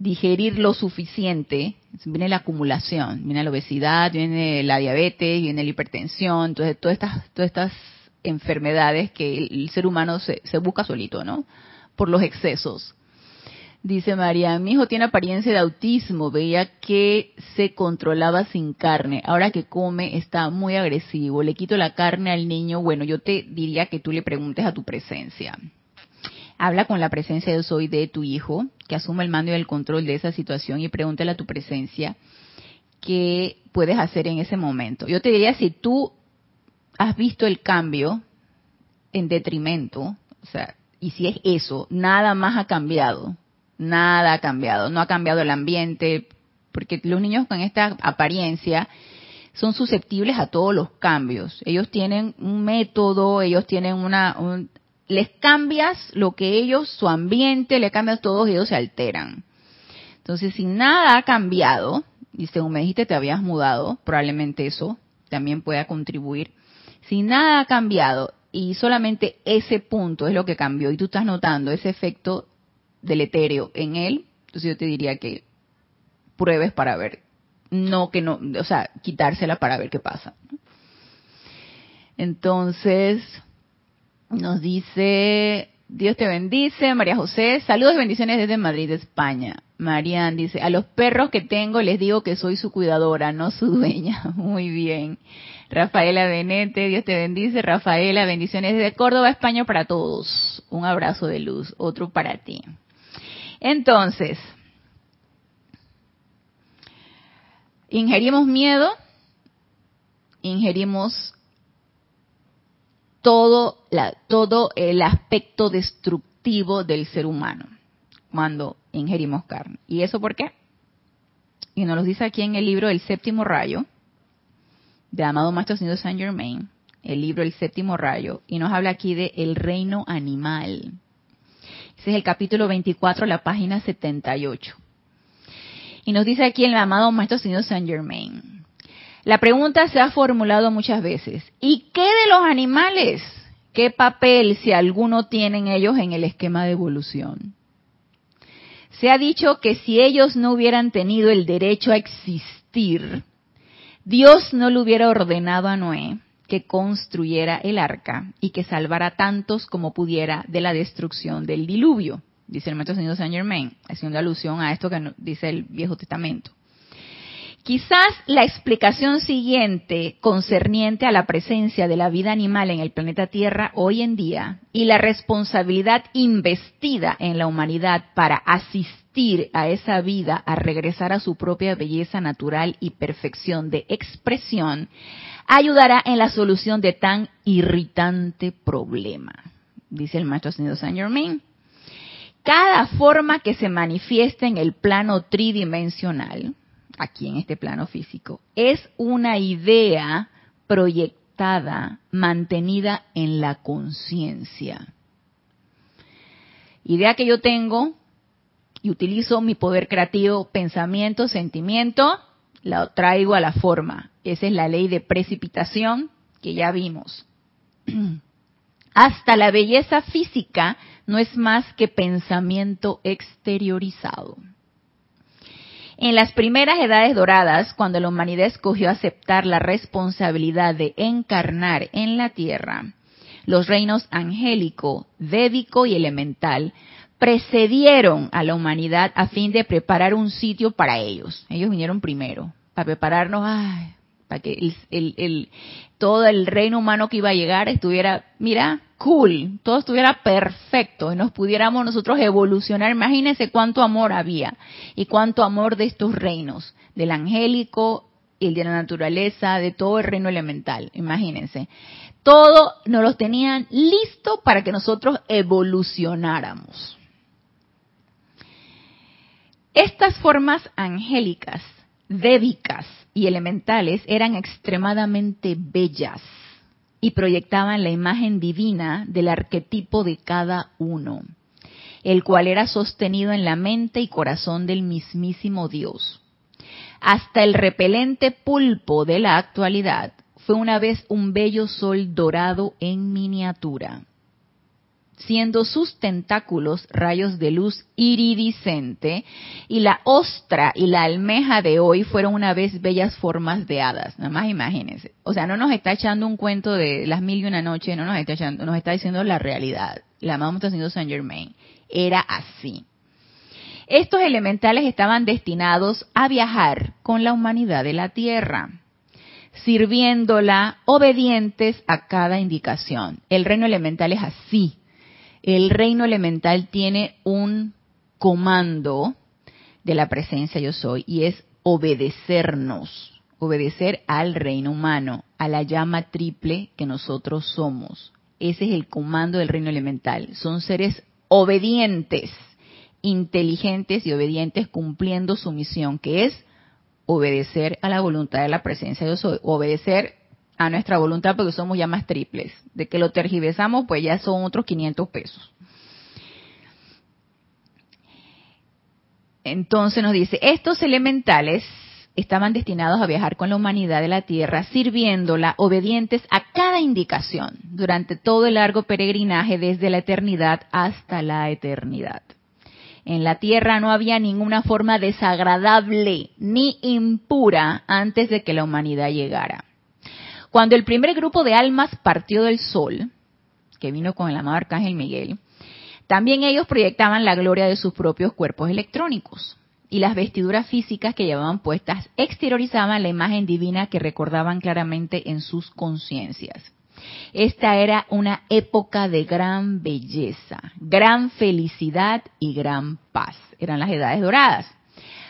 digerir lo suficiente, viene la acumulación, viene la obesidad, viene la diabetes, viene la hipertensión, entonces todas estas, todas estas enfermedades que el, ser humano se, se, busca solito, ¿no? Por los excesos. Dice María, mi hijo tiene apariencia de autismo, veía que se controlaba sin carne, ahora que come está muy agresivo, le quito la carne al niño, bueno, yo te diría que tú le preguntes a tu presencia. Habla con la presencia de soy de tu hijo, que asume el mando y el control de esa situación y pregúntale a tu presencia qué puedes hacer en ese momento. Yo te diría, si tú has visto el cambio en detrimento, o sea, y si es eso, nada más ha cambiado, nada ha cambiado, no ha cambiado el ambiente, porque los niños con esta apariencia son susceptibles a todos los cambios. Ellos tienen un método, ellos tienen una, les cambias lo que ellos, su ambiente, le cambias todo, ellos se alteran. Entonces, si nada ha cambiado, y según me dijiste te habías mudado, probablemente eso también pueda contribuir. Si nada ha cambiado y solamente ese punto es lo que cambió y tú estás notando ese efecto etéreo en él, entonces yo te diría que pruebes para ver, no que no, o sea, quitársela para ver qué pasa. Entonces, nos dice, Dios te bendice, María José, saludos y bendiciones desde Madrid, España. Marian dice, a los perros que tengo les digo que soy su cuidadora, no su dueña. Muy bien. Rafaela Benete, Dios te bendice. Rafaela, bendiciones desde Córdoba, España para todos. Un abrazo de luz, otro para ti. Entonces, ingerimos miedo, ingerimos todo, todo el aspecto destructivo del ser humano cuando ingerimos carne. ¿Y eso por qué? Y nos lo dice aquí en el libro El Séptimo Rayo, de Amado Maestro Señor Saint Germain, el libro El Séptimo Rayo, y nos habla aquí de el reino animal. Ese es el capítulo 24, la página 78. Y nos dice aquí el amado Maestro Señor Saint Germain, la pregunta se ha formulado muchas veces. ¿Y qué de los animales? ¿Qué papel, si alguno, tienen ellos en el esquema de evolución? Se ha dicho que si ellos no hubieran tenido el derecho a existir, Dios no le hubiera ordenado a Noé que construyera el arca y que salvara tantos como pudiera de la destrucción del diluvio, dice el Maestro Señor Saint Germain, haciendo alusión a esto que dice el Viejo Testamento. Quizás la explicación siguiente concerniente a la presencia de la vida animal en el planeta Tierra hoy en día y la responsabilidad investida en la humanidad para asistir a esa vida a regresar a su propia belleza natural y perfección de expresión ayudará en la solución de tan irritante problema, dice el maestro señor Saint Germain. Cada forma que se manifiesta en el plano tridimensional, aquí en este plano físico, es una idea proyectada, mantenida en la conciencia. Idea que yo tengo y utilizo mi poder creativo, pensamiento, sentimiento, la traigo a la forma. Esa es la ley de precipitación que ya vimos. Hasta la belleza física no es más que pensamiento exteriorizado. En las primeras edades doradas, cuando la humanidad escogió aceptar la responsabilidad de encarnar en la tierra, los reinos angélico, védico y elemental precedieron a la humanidad a fin de preparar un sitio para ellos. Ellos vinieron primero, para prepararnos, para que el, todo el reino humano que iba a llegar estuviera, mira, cool, todo estuviera perfecto y nos pudiéramos nosotros evolucionar. Imagínense cuánto amor había y cuánto amor de estos reinos, del angélico, el de la naturaleza, de todo el reino elemental. Imagínense. Todo nos los tenían listo para que nosotros evolucionáramos. Estas formas angélicas, débicas y elementales eran extremadamente bellas y proyectaban la imagen divina del arquetipo de cada uno, el cual era sostenido en la mente y corazón del mismísimo Dios. Hasta el repelente pulpo de la actualidad fue una vez un bello sol dorado en miniatura siendo sus tentáculos rayos de luz iridiscente, y la ostra y la almeja de hoy fueron una vez bellas formas de hadas. Nada más imagínense. O sea, no nos está echando un cuento de las mil y una noche, no nos está echando, nos está diciendo la realidad. La mamá está haciendo Saint Germain. Era así. Estos elementales estaban destinados a viajar con la humanidad de la Tierra sirviéndola obedientes a cada indicación. El reino elemental es así el reino elemental tiene un comando de la presencia yo soy y es obedecernos, obedecer al reino humano, a la llama triple que nosotros somos. Ese es el comando del reino elemental. Son seres obedientes, inteligentes y obedientes cumpliendo su misión, que es obedecer a la voluntad de la presencia yo soy, obedecer a nuestra voluntad porque somos ya más triples. De que lo tergiversamos, pues ya son otros 500 pesos. Entonces nos dice, estos elementales estaban destinados a viajar con la humanidad de la Tierra, sirviéndola obedientes a cada indicación durante todo el largo peregrinaje desde la eternidad hasta la eternidad. En la Tierra no había ninguna forma desagradable ni impura antes de que la humanidad llegara. Cuando el primer grupo de almas partió del sol, que vino con el amado Arcángel Miguel, también ellos proyectaban la gloria de sus propios cuerpos electrónicos. Y las vestiduras físicas que llevaban puestas exteriorizaban la imagen divina que recordaban claramente en sus conciencias. Esta era una época de gran belleza, gran felicidad y gran paz. Eran las edades doradas.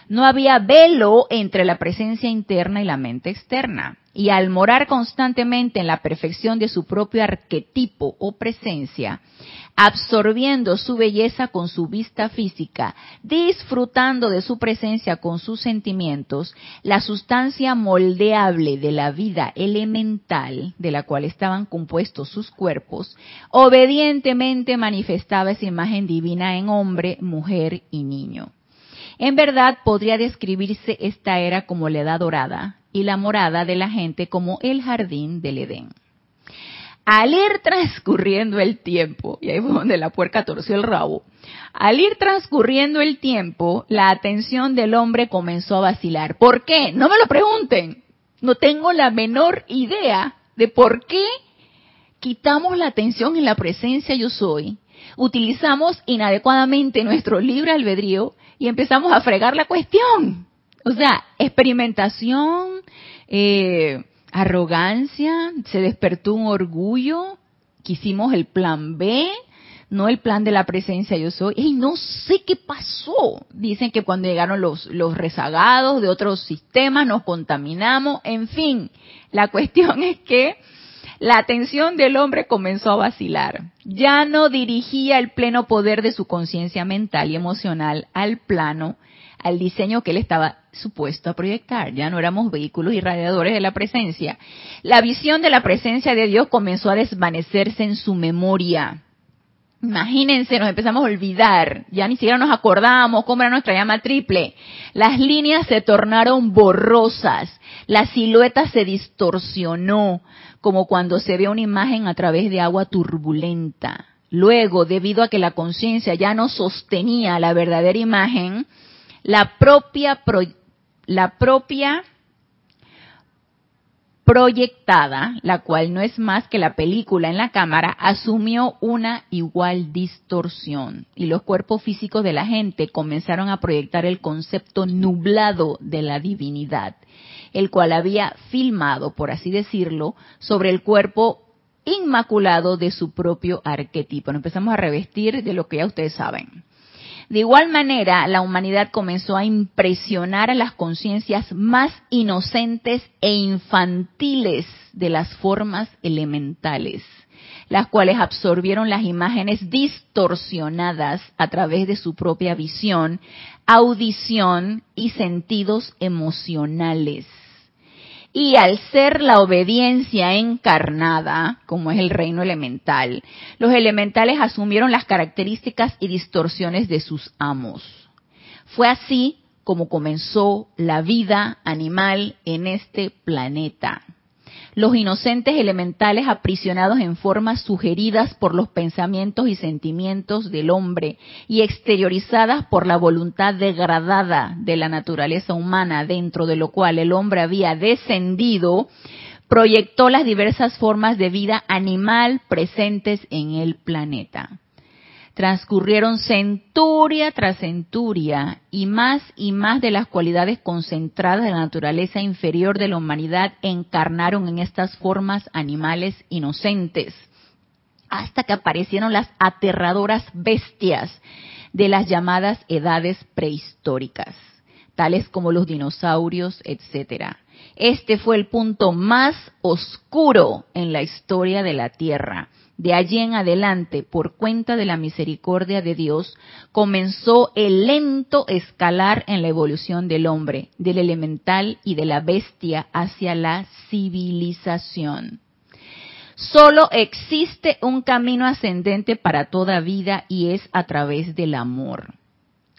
No había velo entre la presencia interna y la mente externa. Y al morar constantemente en la perfección de su propio arquetipo o presencia, absorbiendo su belleza con su vista física, disfrutando de su presencia con sus sentimientos, la sustancia moldeable de la vida elemental de la cual estaban compuestos sus cuerpos, obedientemente manifestaba esa imagen divina en hombre, mujer y niño. En verdad podría describirse esta era como la edad dorada y la morada de la gente como el jardín del Edén. Al ir transcurriendo el tiempo, y ahí fue donde la puerca torció el rabo, al ir transcurriendo el tiempo, la atención del hombre comenzó a vacilar. ¿Por qué? No me lo pregunten. No tengo la menor idea de por qué quitamos la atención en la presencia yo soy, utilizamos inadecuadamente nuestro libre albedrío y empezamos a fregar la cuestión. O sea, experimentación, eh, arrogancia, se despertó un orgullo, quisimos el plan B, no el plan de la presencia yo soy. Y no sé qué pasó. Dicen que cuando llegaron los, los rezagados de otros sistemas nos contaminamos. En fin, la cuestión es que la atención del hombre comenzó a vacilar. Ya no dirigía el pleno poder de su conciencia mental y emocional al plano, al diseño que él estaba supuesto a proyectar. Ya no éramos vehículos irradiadores de la presencia. La visión de la presencia de Dios comenzó a desvanecerse en su memoria. Imagínense, nos empezamos a olvidar, ya ni siquiera nos acordamos cómo era nuestra llama triple. Las líneas se tornaron borrosas, la silueta se distorsionó, como cuando se ve una imagen a través de agua turbulenta. Luego, debido a que la conciencia ya no sostenía la verdadera imagen, la propia, la propia proyectada, la cual no es más que la película en la cámara, asumió una igual distorsión y los cuerpos físicos de la gente comenzaron a proyectar el concepto nublado de la divinidad, el cual había filmado, por así decirlo, sobre el cuerpo inmaculado de su propio arquetipo. Nos empezamos a revestir de lo que ya ustedes saben. De igual manera, la humanidad comenzó a impresionar a las conciencias más inocentes e infantiles de las formas elementales, las cuales absorbieron las imágenes distorsionadas a través de su propia visión, audición y sentidos emocionales y al ser la obediencia encarnada, como es el reino elemental, los elementales asumieron las características y distorsiones de sus amos. Fue así como comenzó la vida animal en este planeta los inocentes elementales aprisionados en formas sugeridas por los pensamientos y sentimientos del hombre y exteriorizadas por la voluntad degradada de la naturaleza humana dentro de lo cual el hombre había descendido, proyectó las diversas formas de vida animal presentes en el planeta. Transcurrieron centuria tras centuria y más y más de las cualidades concentradas de la naturaleza inferior de la humanidad encarnaron en estas formas animales inocentes, hasta que aparecieron las aterradoras bestias de las llamadas edades prehistóricas, tales como los dinosaurios, etcétera. Este fue el punto más oscuro en la historia de la Tierra de allí en adelante, por cuenta de la misericordia de Dios, comenzó el lento escalar en la evolución del hombre, del elemental y de la bestia hacia la civilización. Solo existe un camino ascendente para toda vida y es a través del amor.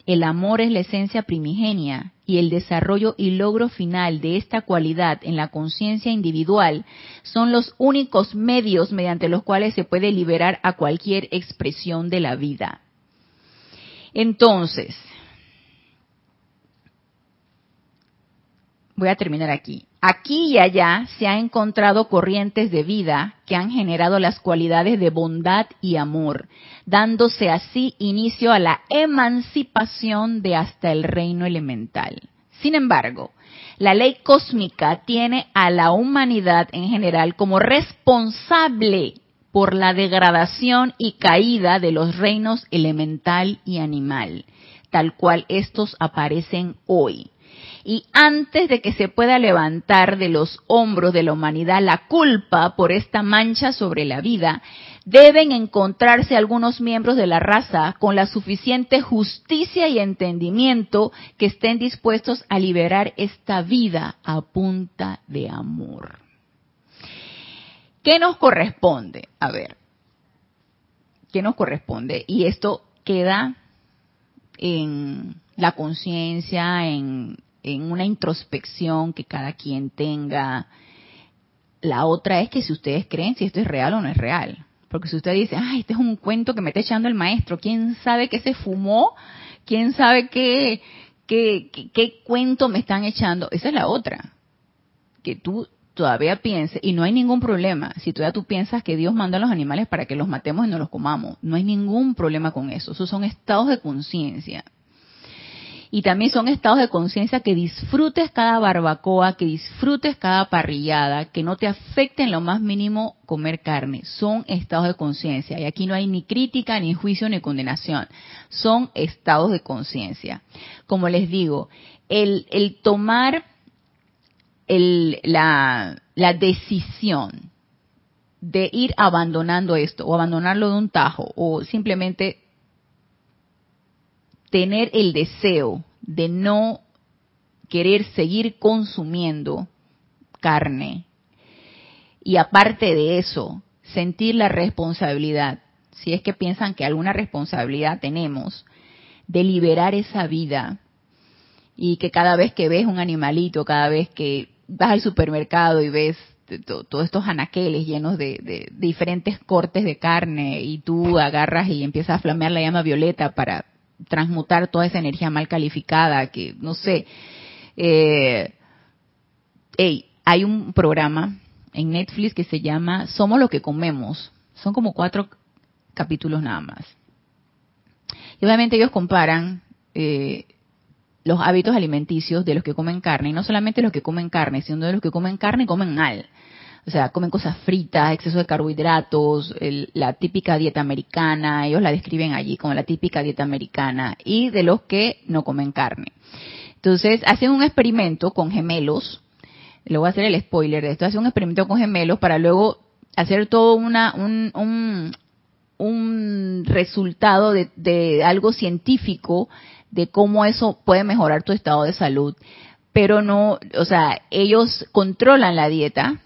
El amor es la esencia primigenia y el desarrollo y logro final de esta cualidad en la conciencia individual son los únicos medios mediante los cuales se puede liberar a cualquier expresión de la vida. Entonces, voy a terminar aquí. Aquí y allá se han encontrado corrientes de vida que han generado las cualidades de bondad y amor, dándose así inicio a la emancipación de hasta el reino elemental. Sin embargo, la ley cósmica tiene a la humanidad en general como responsable por la degradación y caída de los reinos elemental y animal, tal cual estos aparecen hoy y antes de que se pueda levantar de los hombros de la humanidad la culpa por esta mancha sobre la vida, deben encontrarse algunos miembros de la raza con la suficiente justicia y entendimiento que estén dispuestos a liberar esta vida a punta de amor. ¿Qué nos corresponde? A ver, ¿qué nos corresponde? Y esto queda en la conciencia, en en una introspección que cada quien tenga. La otra es que si ustedes creen si esto es real o no es real. Porque si usted dice, ay, este es un cuento que me está echando el maestro, ¿quién sabe qué se fumó? ¿Quién sabe qué, qué, qué, cuento me están echando? Esa es la otra. Que tú todavía pienses, y no hay ningún problema, si todavía tú piensas que Dios manda a los animales para que los matemos y no los comamos, no hay ningún problema con eso, esos son estados de conciencia. Y también son estados de conciencia que disfrutes cada barbacoa, que disfrutes cada parrillada, que no te afecte en lo más mínimo comer carne. Son estados de conciencia. Y aquí no hay ni crítica, ni juicio, ni condenación. Son estados de conciencia. Como les digo, el, el tomar el, la, la decisión de ir abandonando esto o abandonarlo de un tajo o simplemente tener el deseo de no querer seguir consumiendo carne. Y aparte de eso, sentir la responsabilidad, si es que piensan que alguna responsabilidad tenemos, de liberar esa vida. Y que cada vez que ves un animalito, cada vez que vas al supermercado y ves todos estos anaqueles llenos de, de, diferentes cortes de carne y tú agarras y empiezas a flamear la llama violeta para transmutar toda esa energía mal calificada, que no sé, eh, hay un programa en Netflix que se llama Somos lo que comemos. Son como cuatro capítulos nada más. Y obviamente ellos comparan eh, los hábitos alimenticios de los que comen carne, y no solamente los que comen carne, sino de los que comen carne comen mal. O sea, comen cosas fritas, exceso de carbohidratos, la típica dieta americana, ellos la describen allí como la típica dieta americana, y de los que no comen carne. Entonces, hacen un experimento con gemelos, le voy a hacer el spoiler de esto, hacen un experimento con gemelos para luego hacer todo una, un, un, resultado de, de algo científico de cómo eso puede mejorar tu estado de salud. Pero no, o sea, ellos controlan la dieta,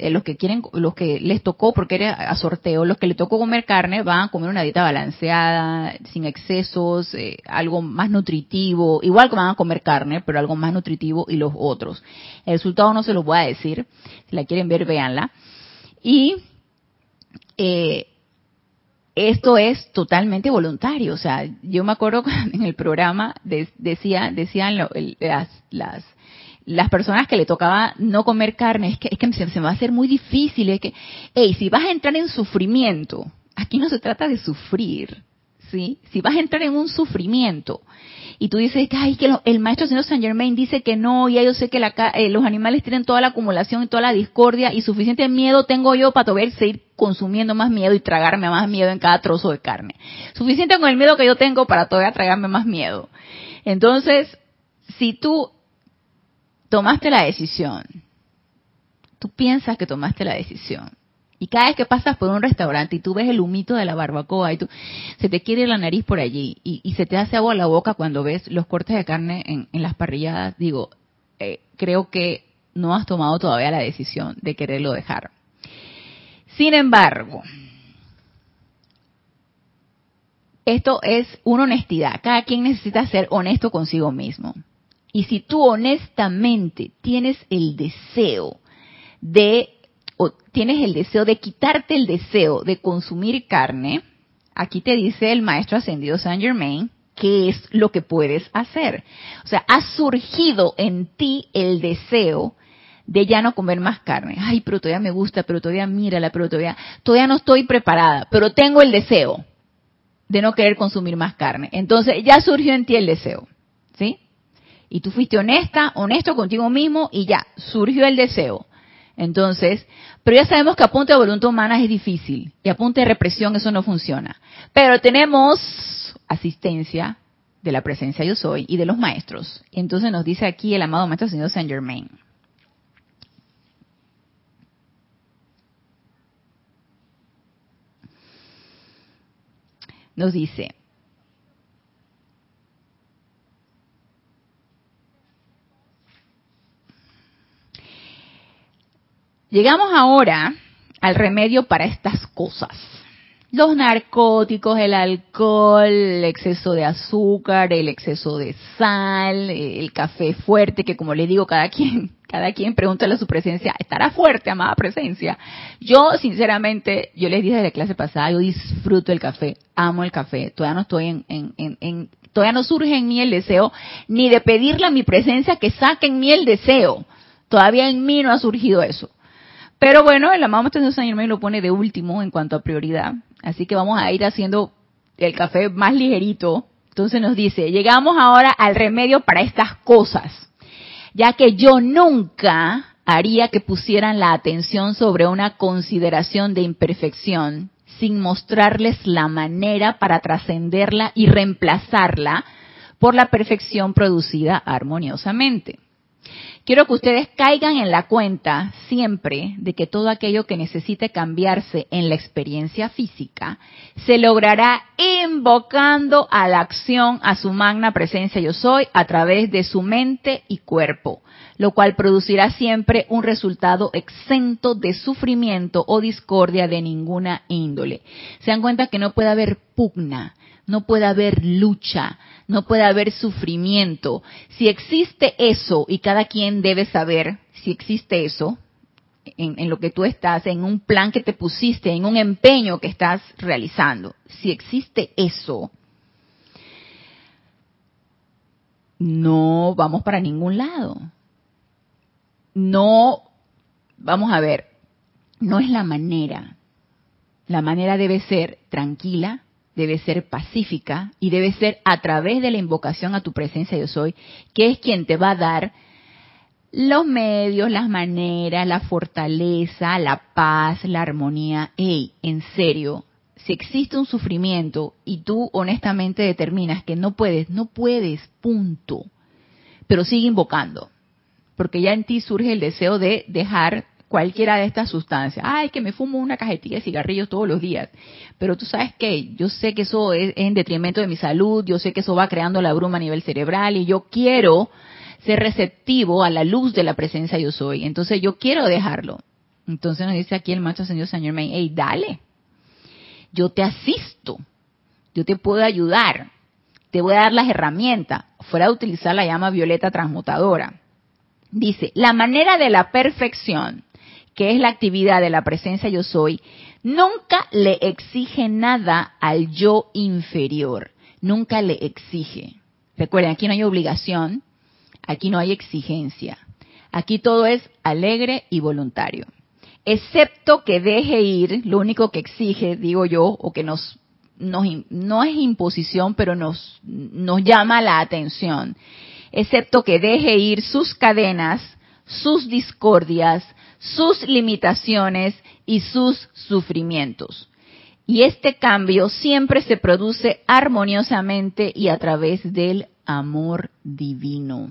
eh, los que quieren, los que les tocó, porque era a sorteo, los que les tocó comer carne van a comer una dieta balanceada, sin excesos, eh, algo más nutritivo, igual que van a comer carne, pero algo más nutritivo y los otros. El resultado no se los voy a decir, si la quieren ver, véanla. Y eh, esto es totalmente voluntario, o sea, yo me acuerdo en el programa decía, decían las, las las personas que le tocaba no comer carne, es que, es que se, me va a hacer muy difícil, es que, hey, si vas a entrar en sufrimiento, aquí no se trata de sufrir, ¿sí? Si vas a entrar en un sufrimiento y tú dices, ay, que el maestro señor Saint Germain dice que no, y yo sé que la, eh, los animales tienen toda la acumulación y toda la discordia y suficiente miedo tengo yo para poder seguir consumiendo más miedo y tragarme más miedo en cada trozo de carne. Suficiente con el miedo que yo tengo para todavía tragarme más miedo. Entonces, si tú tomaste la decisión. Tú piensas que tomaste la decisión. Y cada vez que pasas por un restaurante y tú ves el humito de la barbacoa y tú, se te quiere la nariz por allí y, se te hace agua la boca cuando ves los cortes de carne en, las parrilladas, digo, eh, creo que no has tomado todavía la decisión de quererlo dejar. Sin embargo, esto es una honestidad. Cada quien necesita ser honesto consigo mismo. Y si tú honestamente tienes el deseo de, o tienes el deseo de quitarte el deseo de consumir carne, aquí te dice el maestro ascendido Saint Germain, qué es lo que puedes hacer. O sea, ha surgido en ti el deseo de ya no comer más carne. Ay, pero todavía me gusta, pero todavía mírala, pero todavía, todavía no estoy preparada, pero tengo el deseo de no querer consumir más carne. Entonces, ya surgió en ti el deseo, ¿sí? Y tú fuiste honesta, honesto contigo mismo y ya, surgió el deseo. Entonces, pero ya sabemos que a punto de voluntad humana es difícil y a punto de represión eso no funciona. Pero tenemos asistencia de la presencia yo soy y de los maestros. Entonces nos dice aquí el amado maestro señor Saint Germain. Nos dice, Llegamos ahora al remedio para estas cosas. Los narcóticos, el alcohol, el exceso de azúcar, el exceso de sal, el café fuerte, que como le digo, cada quien, cada quien pregúntale a su presencia, ¿estará fuerte, amada presencia? Yo, sinceramente, yo les dije de la clase pasada, yo disfruto el café, amo el café, todavía no estoy en, en, en, todavía no surge en mí el deseo, ni de pedirle a mi presencia que saque en mí el deseo. Todavía en mí no ha surgido eso. Pero bueno, el amado Maestro Saint Germain lo pone de último en cuanto a prioridad. Así que vamos a ir haciendo el café más ligerito. Entonces nos dice, llegamos ahora al remedio para estas cosas. Ya que yo nunca haría que pusieran la atención sobre una consideración de imperfección sin mostrarles la manera para trascenderla y reemplazarla por la perfección producida armoniosamente. Quiero que ustedes caigan en la cuenta siempre de que todo aquello que necesite cambiarse en la experiencia física se logrará invocando a la acción a su magna presencia yo soy a través de su mente y cuerpo, lo cual producirá siempre un resultado exento de sufrimiento o discordia de ninguna índole. Se dan cuenta que no puede haber pugna, no puede haber lucha, no puede haber sufrimiento. Si existe eso, y cada quien debe saber si existe eso, en, lo que tú estás, en un plan que te pusiste, en un empeño que estás realizando, si existe eso, no vamos para ningún lado. No vamos a ver, no es la manera. La manera debe ser tranquila, debe ser pacífica y debe ser a través de la invocación a tu presencia yo soy, que es quien te va a dar los medios, las maneras, la fortaleza, la paz, la armonía. Ey, en serio, si existe un sufrimiento y tú honestamente determinas que no puedes, no puedes, punto. Pero sigue invocando, porque ya en ti surge el deseo de dejar cualquiera de estas sustancias. Ay, que me fumo una cajetilla de cigarrillos todos los días. Pero tú sabes que yo sé que eso es en detrimento de mi salud, yo sé que eso va creando la bruma a nivel cerebral y yo quiero ser receptivo a la luz de la presencia yo soy. Entonces yo quiero dejarlo. Entonces nos dice aquí el maestro señor señor May, hey, dale. Yo te asisto. Yo te puedo ayudar. Te voy a dar las herramientas. Fuera de utilizar la llama violeta transmutadora. Dice, la manera de la perfección, que es la actividad de la presencia yo soy, nunca le exige nada al yo inferior. Nunca le exige. Recuerden, aquí no hay obligación, Aquí no hay exigencia. Aquí todo es alegre y voluntario. Excepto que deje ir, lo único que exige, digo yo, o que nos, no es imposición, pero nos, nos llama la atención. Excepto que deje ir sus cadenas, sus discordias, sus limitaciones y sus sufrimientos. Y este cambio siempre se produce armoniosamente y a través del amor divino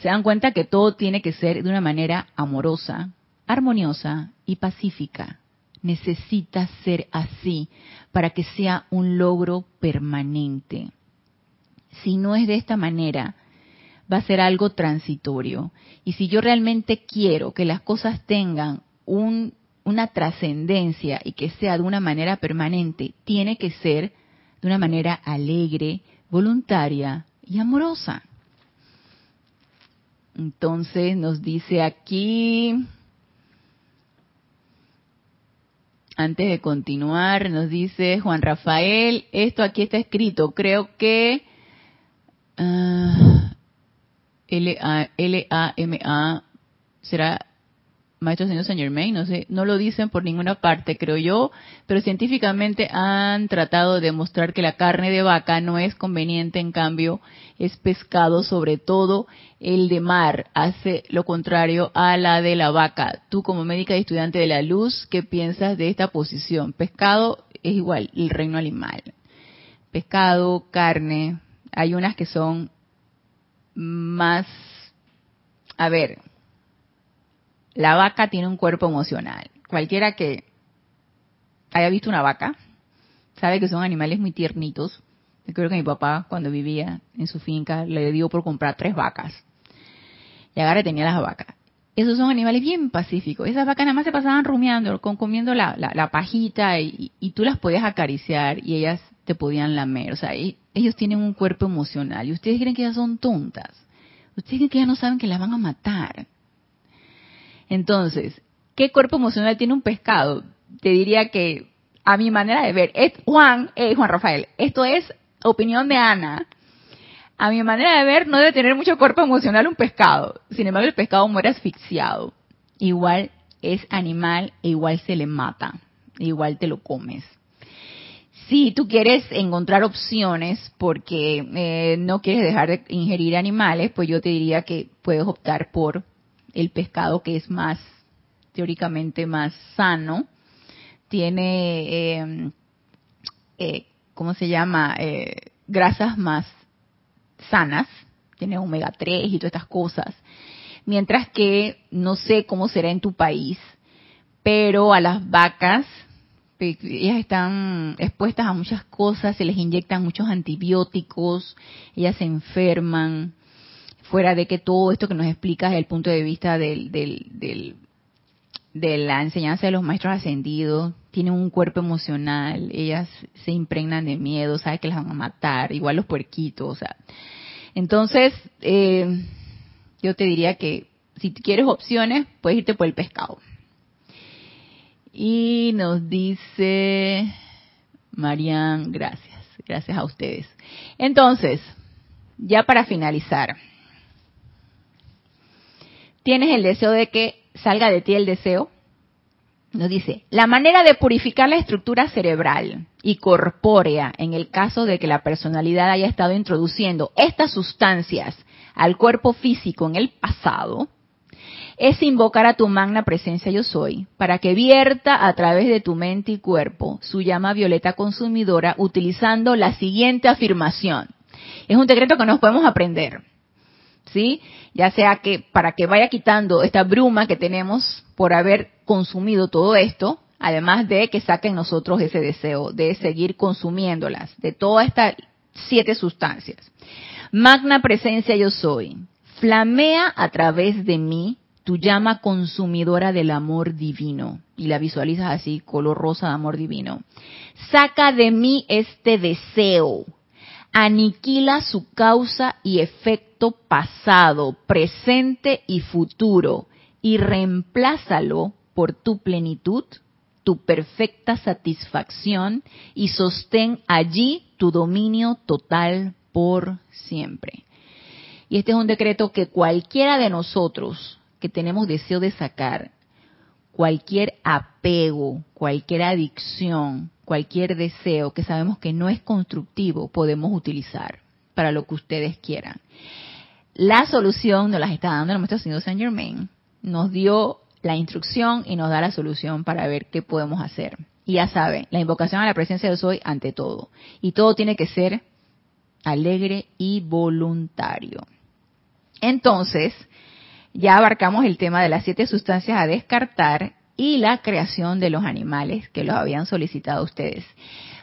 se dan cuenta que todo tiene que ser de una manera amorosa, armoniosa y pacífica. Necesita ser así para que sea un logro permanente. Si no es de esta manera, va a ser algo transitorio. Y si yo realmente quiero que las cosas tengan una trascendencia y que sea de una manera permanente, tiene que ser de una manera alegre, voluntaria y amorosa. Entonces nos dice aquí, antes de continuar, nos dice Juan Rafael, esto aquí está escrito, creo que uh, L-A-M-A será maestro señor señor May, no sé, no lo dicen por ninguna parte, creo yo, pero científicamente han tratado de demostrar que la carne de vaca no es conveniente, en cambio es pescado, sobre todo el de mar, hace lo contrario a la de la vaca. Tú como médica y estudiante de la luz, ¿qué piensas de esta posición? Pescado es igual, el reino animal. Pescado, carne, hay unas que son más, a ver, la vaca tiene un cuerpo emocional. Cualquiera que haya visto una vaca sabe que son animales muy tiernitos. Yo creo que mi papá, cuando vivía en su finca, le dio por comprar tres vacas. Y ahora tenía las vacas. Esos son animales bien pacíficos. Esas vacas nada más se pasaban rumiando, comiendo la, pajita y, y, tú las podías acariciar y ellas te podían lamer. O sea, ellos tienen un cuerpo emocional y ustedes creen que ellas son tontas. Ustedes creen que ellas no saben que las van a matar. Entonces, ¿qué cuerpo emocional tiene un pescado? Te diría que, a mi manera de ver, es Juan, eh, Juan Rafael, esto es opinión de Ana. A mi manera de ver, no debe tener mucho cuerpo emocional un pescado. Sin embargo, el pescado muere asfixiado. Igual es animal e igual se le mata. igual te lo comes. Si tú quieres encontrar opciones porque eh, no quieres dejar de ingerir animales, pues yo te diría que puedes optar por el pescado que es más, teóricamente más sano, tiene, em, eh, ¿cómo se llama? Eh, grasas más sanas, tiene omega 3 y todas estas cosas. Mientras que no sé cómo será en tu país, pero a las vacas, ellas están expuestas a muchas cosas, se les inyectan muchos antibióticos, ellas se enferman, fuera de que todo esto que nos explicas desde el punto de vista del, del, de la enseñanza de los maestros ascendidos, tienen un cuerpo emocional, ellas se impregnan de miedo, saben que las van a matar, igual los puerquitos, o sea. Entonces, eh, yo te diría que si quieres opciones, puedes irte por el pescado. Y nos dice Marian, gracias, gracias a ustedes. Entonces, ya para finalizar, tienes el deseo de que salga de ti el deseo, nos dice, la manera de purificar la estructura cerebral y corpórea en el caso de que la personalidad haya estado introduciendo estas sustancias al cuerpo físico en el pasado, es invocar a tu magna presencia yo soy para que vierta a través de tu mente y cuerpo su llama violeta consumidora utilizando la siguiente afirmación. Es un decreto que nos podemos aprender. ¿Sí? Ya sea que para que vaya quitando esta bruma que tenemos por haber consumido todo esto, además de que saquen nosotros ese deseo de seguir consumiéndolas, de todas estas siete sustancias. Magna presencia yo soy. Flamea a través de mí tu llama consumidora del amor divino. Y la visualizas así, color rosa de amor divino. Saca de mí este deseo. Aniquila su causa y efecto pasado, presente y futuro. Y reemplázalo por tu plenitud, tu perfecta satisfacción y sostén allí tu dominio total por siempre. Y este es un decreto que cualquiera de nosotros que tenemos deseo de sacar, cualquier apego, cualquier adicción, cualquier deseo que sabemos que no es constructivo, podemos utilizar para lo que ustedes quieran. La solución nos la está dando el Maestro Señor Saint Germain. Nos dio la instrucción y nos da la solución para ver qué podemos hacer. Y ya saben, la invocación a la presencia de soy ante todo. Y todo tiene que ser alegre y voluntario. Entonces, ya abarcamos el tema de las siete sustancias a descartar y la creación de los animales que los habían solicitado ustedes.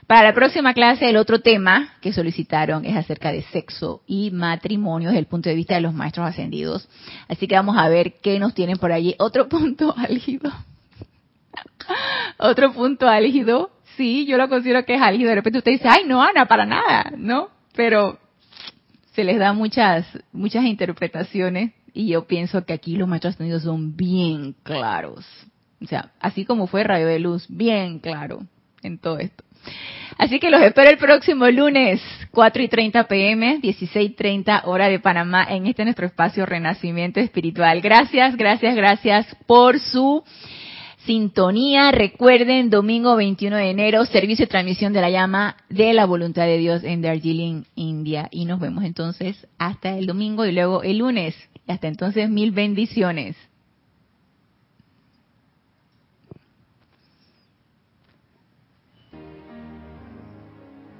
Para la próxima clase, el otro tema que solicitaron es acerca de sexo y matrimonio desde el punto de vista de los maestros ascendidos. Así que vamos a ver qué nos tienen por allí. Otro punto álgido. Otro punto álgido. Sí, yo lo considero que es álgido. De repente usted dice, ay, no, Ana, para nada, ¿no? Pero se les da muchas, muchas interpretaciones y yo pienso que aquí los maestros ascendidos son bien claros. O sea, así como fue Rayo de Luz, bien claro en todo esto. Así que los espero el próximo lunes, 4 y 30 pm, 16 y 30 hora de Panamá, en este nuestro espacio Renacimiento Espiritual. Gracias, gracias, gracias por su sintonía. Recuerden, domingo 21 de enero, servicio de transmisión de la llama de la voluntad de Dios en Darjeeling, India. Y nos vemos entonces hasta el domingo y luego el lunes. Hasta entonces, mil bendiciones.